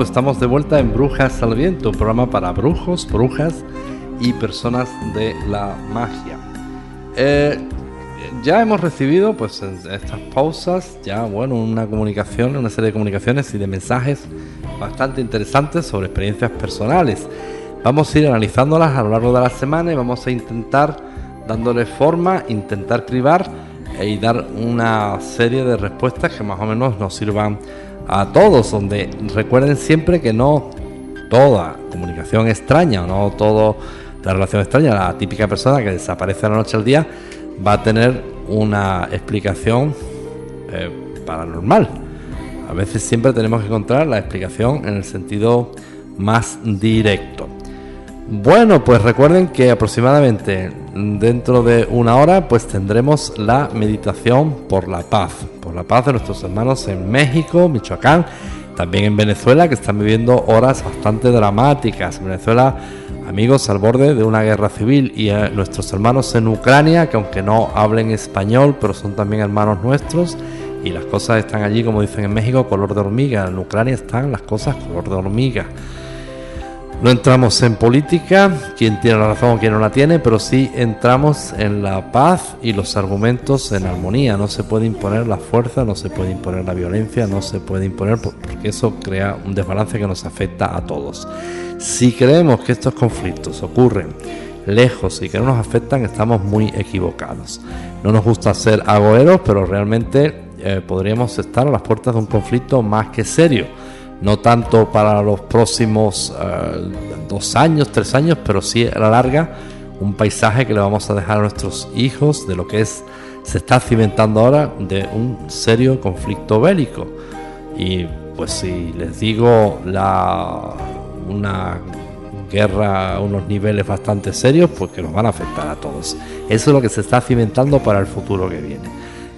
S1: Pues estamos de vuelta en Brujas al Viento, un programa para brujos, brujas y personas de la magia. Eh, ya hemos recibido, pues en estas pausas, ya bueno, una comunicación, una serie de comunicaciones y de mensajes bastante interesantes sobre experiencias personales. Vamos a ir analizándolas a lo largo de la semana y vamos a intentar dándole forma, intentar cribar y dar una serie de respuestas que más o menos nos sirvan a todos, donde recuerden siempre que no toda comunicación extraña o no toda la relación extraña, la típica persona que desaparece de la noche al día va a tener una explicación eh, paranormal. A veces siempre tenemos que encontrar la explicación en el sentido más directo. Bueno, pues recuerden que aproximadamente dentro de una hora pues tendremos la meditación por la paz, por la paz de nuestros hermanos en México, Michoacán, también en Venezuela que están viviendo horas bastante dramáticas. Venezuela, amigos, al borde de una guerra civil y eh, nuestros hermanos en Ucrania que aunque no hablen español pero son también hermanos nuestros y las cosas están allí como dicen en México color de hormiga, en Ucrania están las cosas color de hormiga. No entramos en política, quién tiene la razón o quién no la tiene, pero sí entramos en la paz y los argumentos en armonía. No se puede imponer la fuerza, no se puede imponer la violencia, no se puede imponer porque eso crea un desbalance que nos afecta a todos. Si creemos que estos conflictos ocurren lejos y que no nos afectan, estamos muy equivocados. No nos gusta ser agoeros, pero realmente eh, podríamos estar a las puertas de un conflicto más que serio no tanto para los próximos eh, dos años, tres años, pero sí a la larga un paisaje que le vamos a dejar a nuestros hijos de lo que es se está cimentando ahora de un serio conflicto bélico. Y pues si les digo la una guerra a unos niveles bastante serios, pues que nos van a afectar a todos. Eso es lo que se está cimentando para el futuro que viene.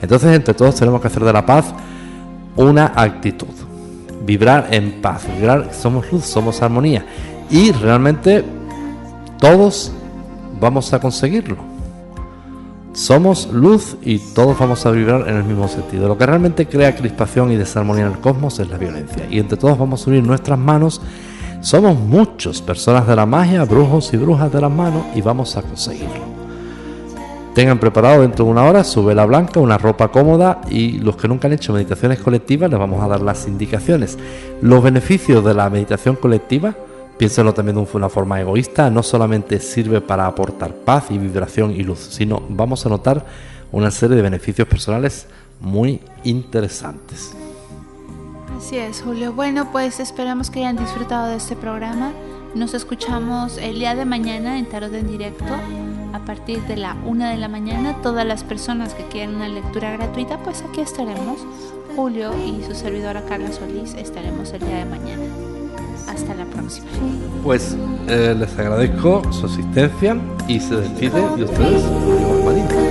S1: Entonces, entre todos tenemos que hacer de la paz una actitud vibrar en paz, vibrar, somos luz, somos armonía. Y realmente todos vamos a conseguirlo. Somos luz y todos vamos a vibrar en el mismo sentido. Lo que realmente crea crispación y desarmonía en el cosmos es la violencia. Y entre todos vamos a unir nuestras manos. Somos muchos personas de la magia, brujos y brujas de las manos y vamos a conseguirlo. Tengan preparado dentro de una hora su vela blanca, una ropa cómoda y los que nunca han hecho meditaciones colectivas les vamos a dar las indicaciones. Los beneficios de la meditación colectiva, piénsenlo también de una forma egoísta, no solamente sirve para aportar paz y vibración y luz, sino vamos a notar una serie de beneficios personales muy interesantes.
S3: Así es, Julio. Bueno, pues esperamos que hayan disfrutado de este programa. Nos escuchamos el día de mañana en Tarot en Directo a partir de la una de la mañana. Todas las personas que quieran una lectura gratuita, pues aquí estaremos. Julio y su servidora Carla Solís estaremos el día de mañana. Hasta la próxima.
S1: Pues eh, les agradezco su asistencia y se despide de ustedes.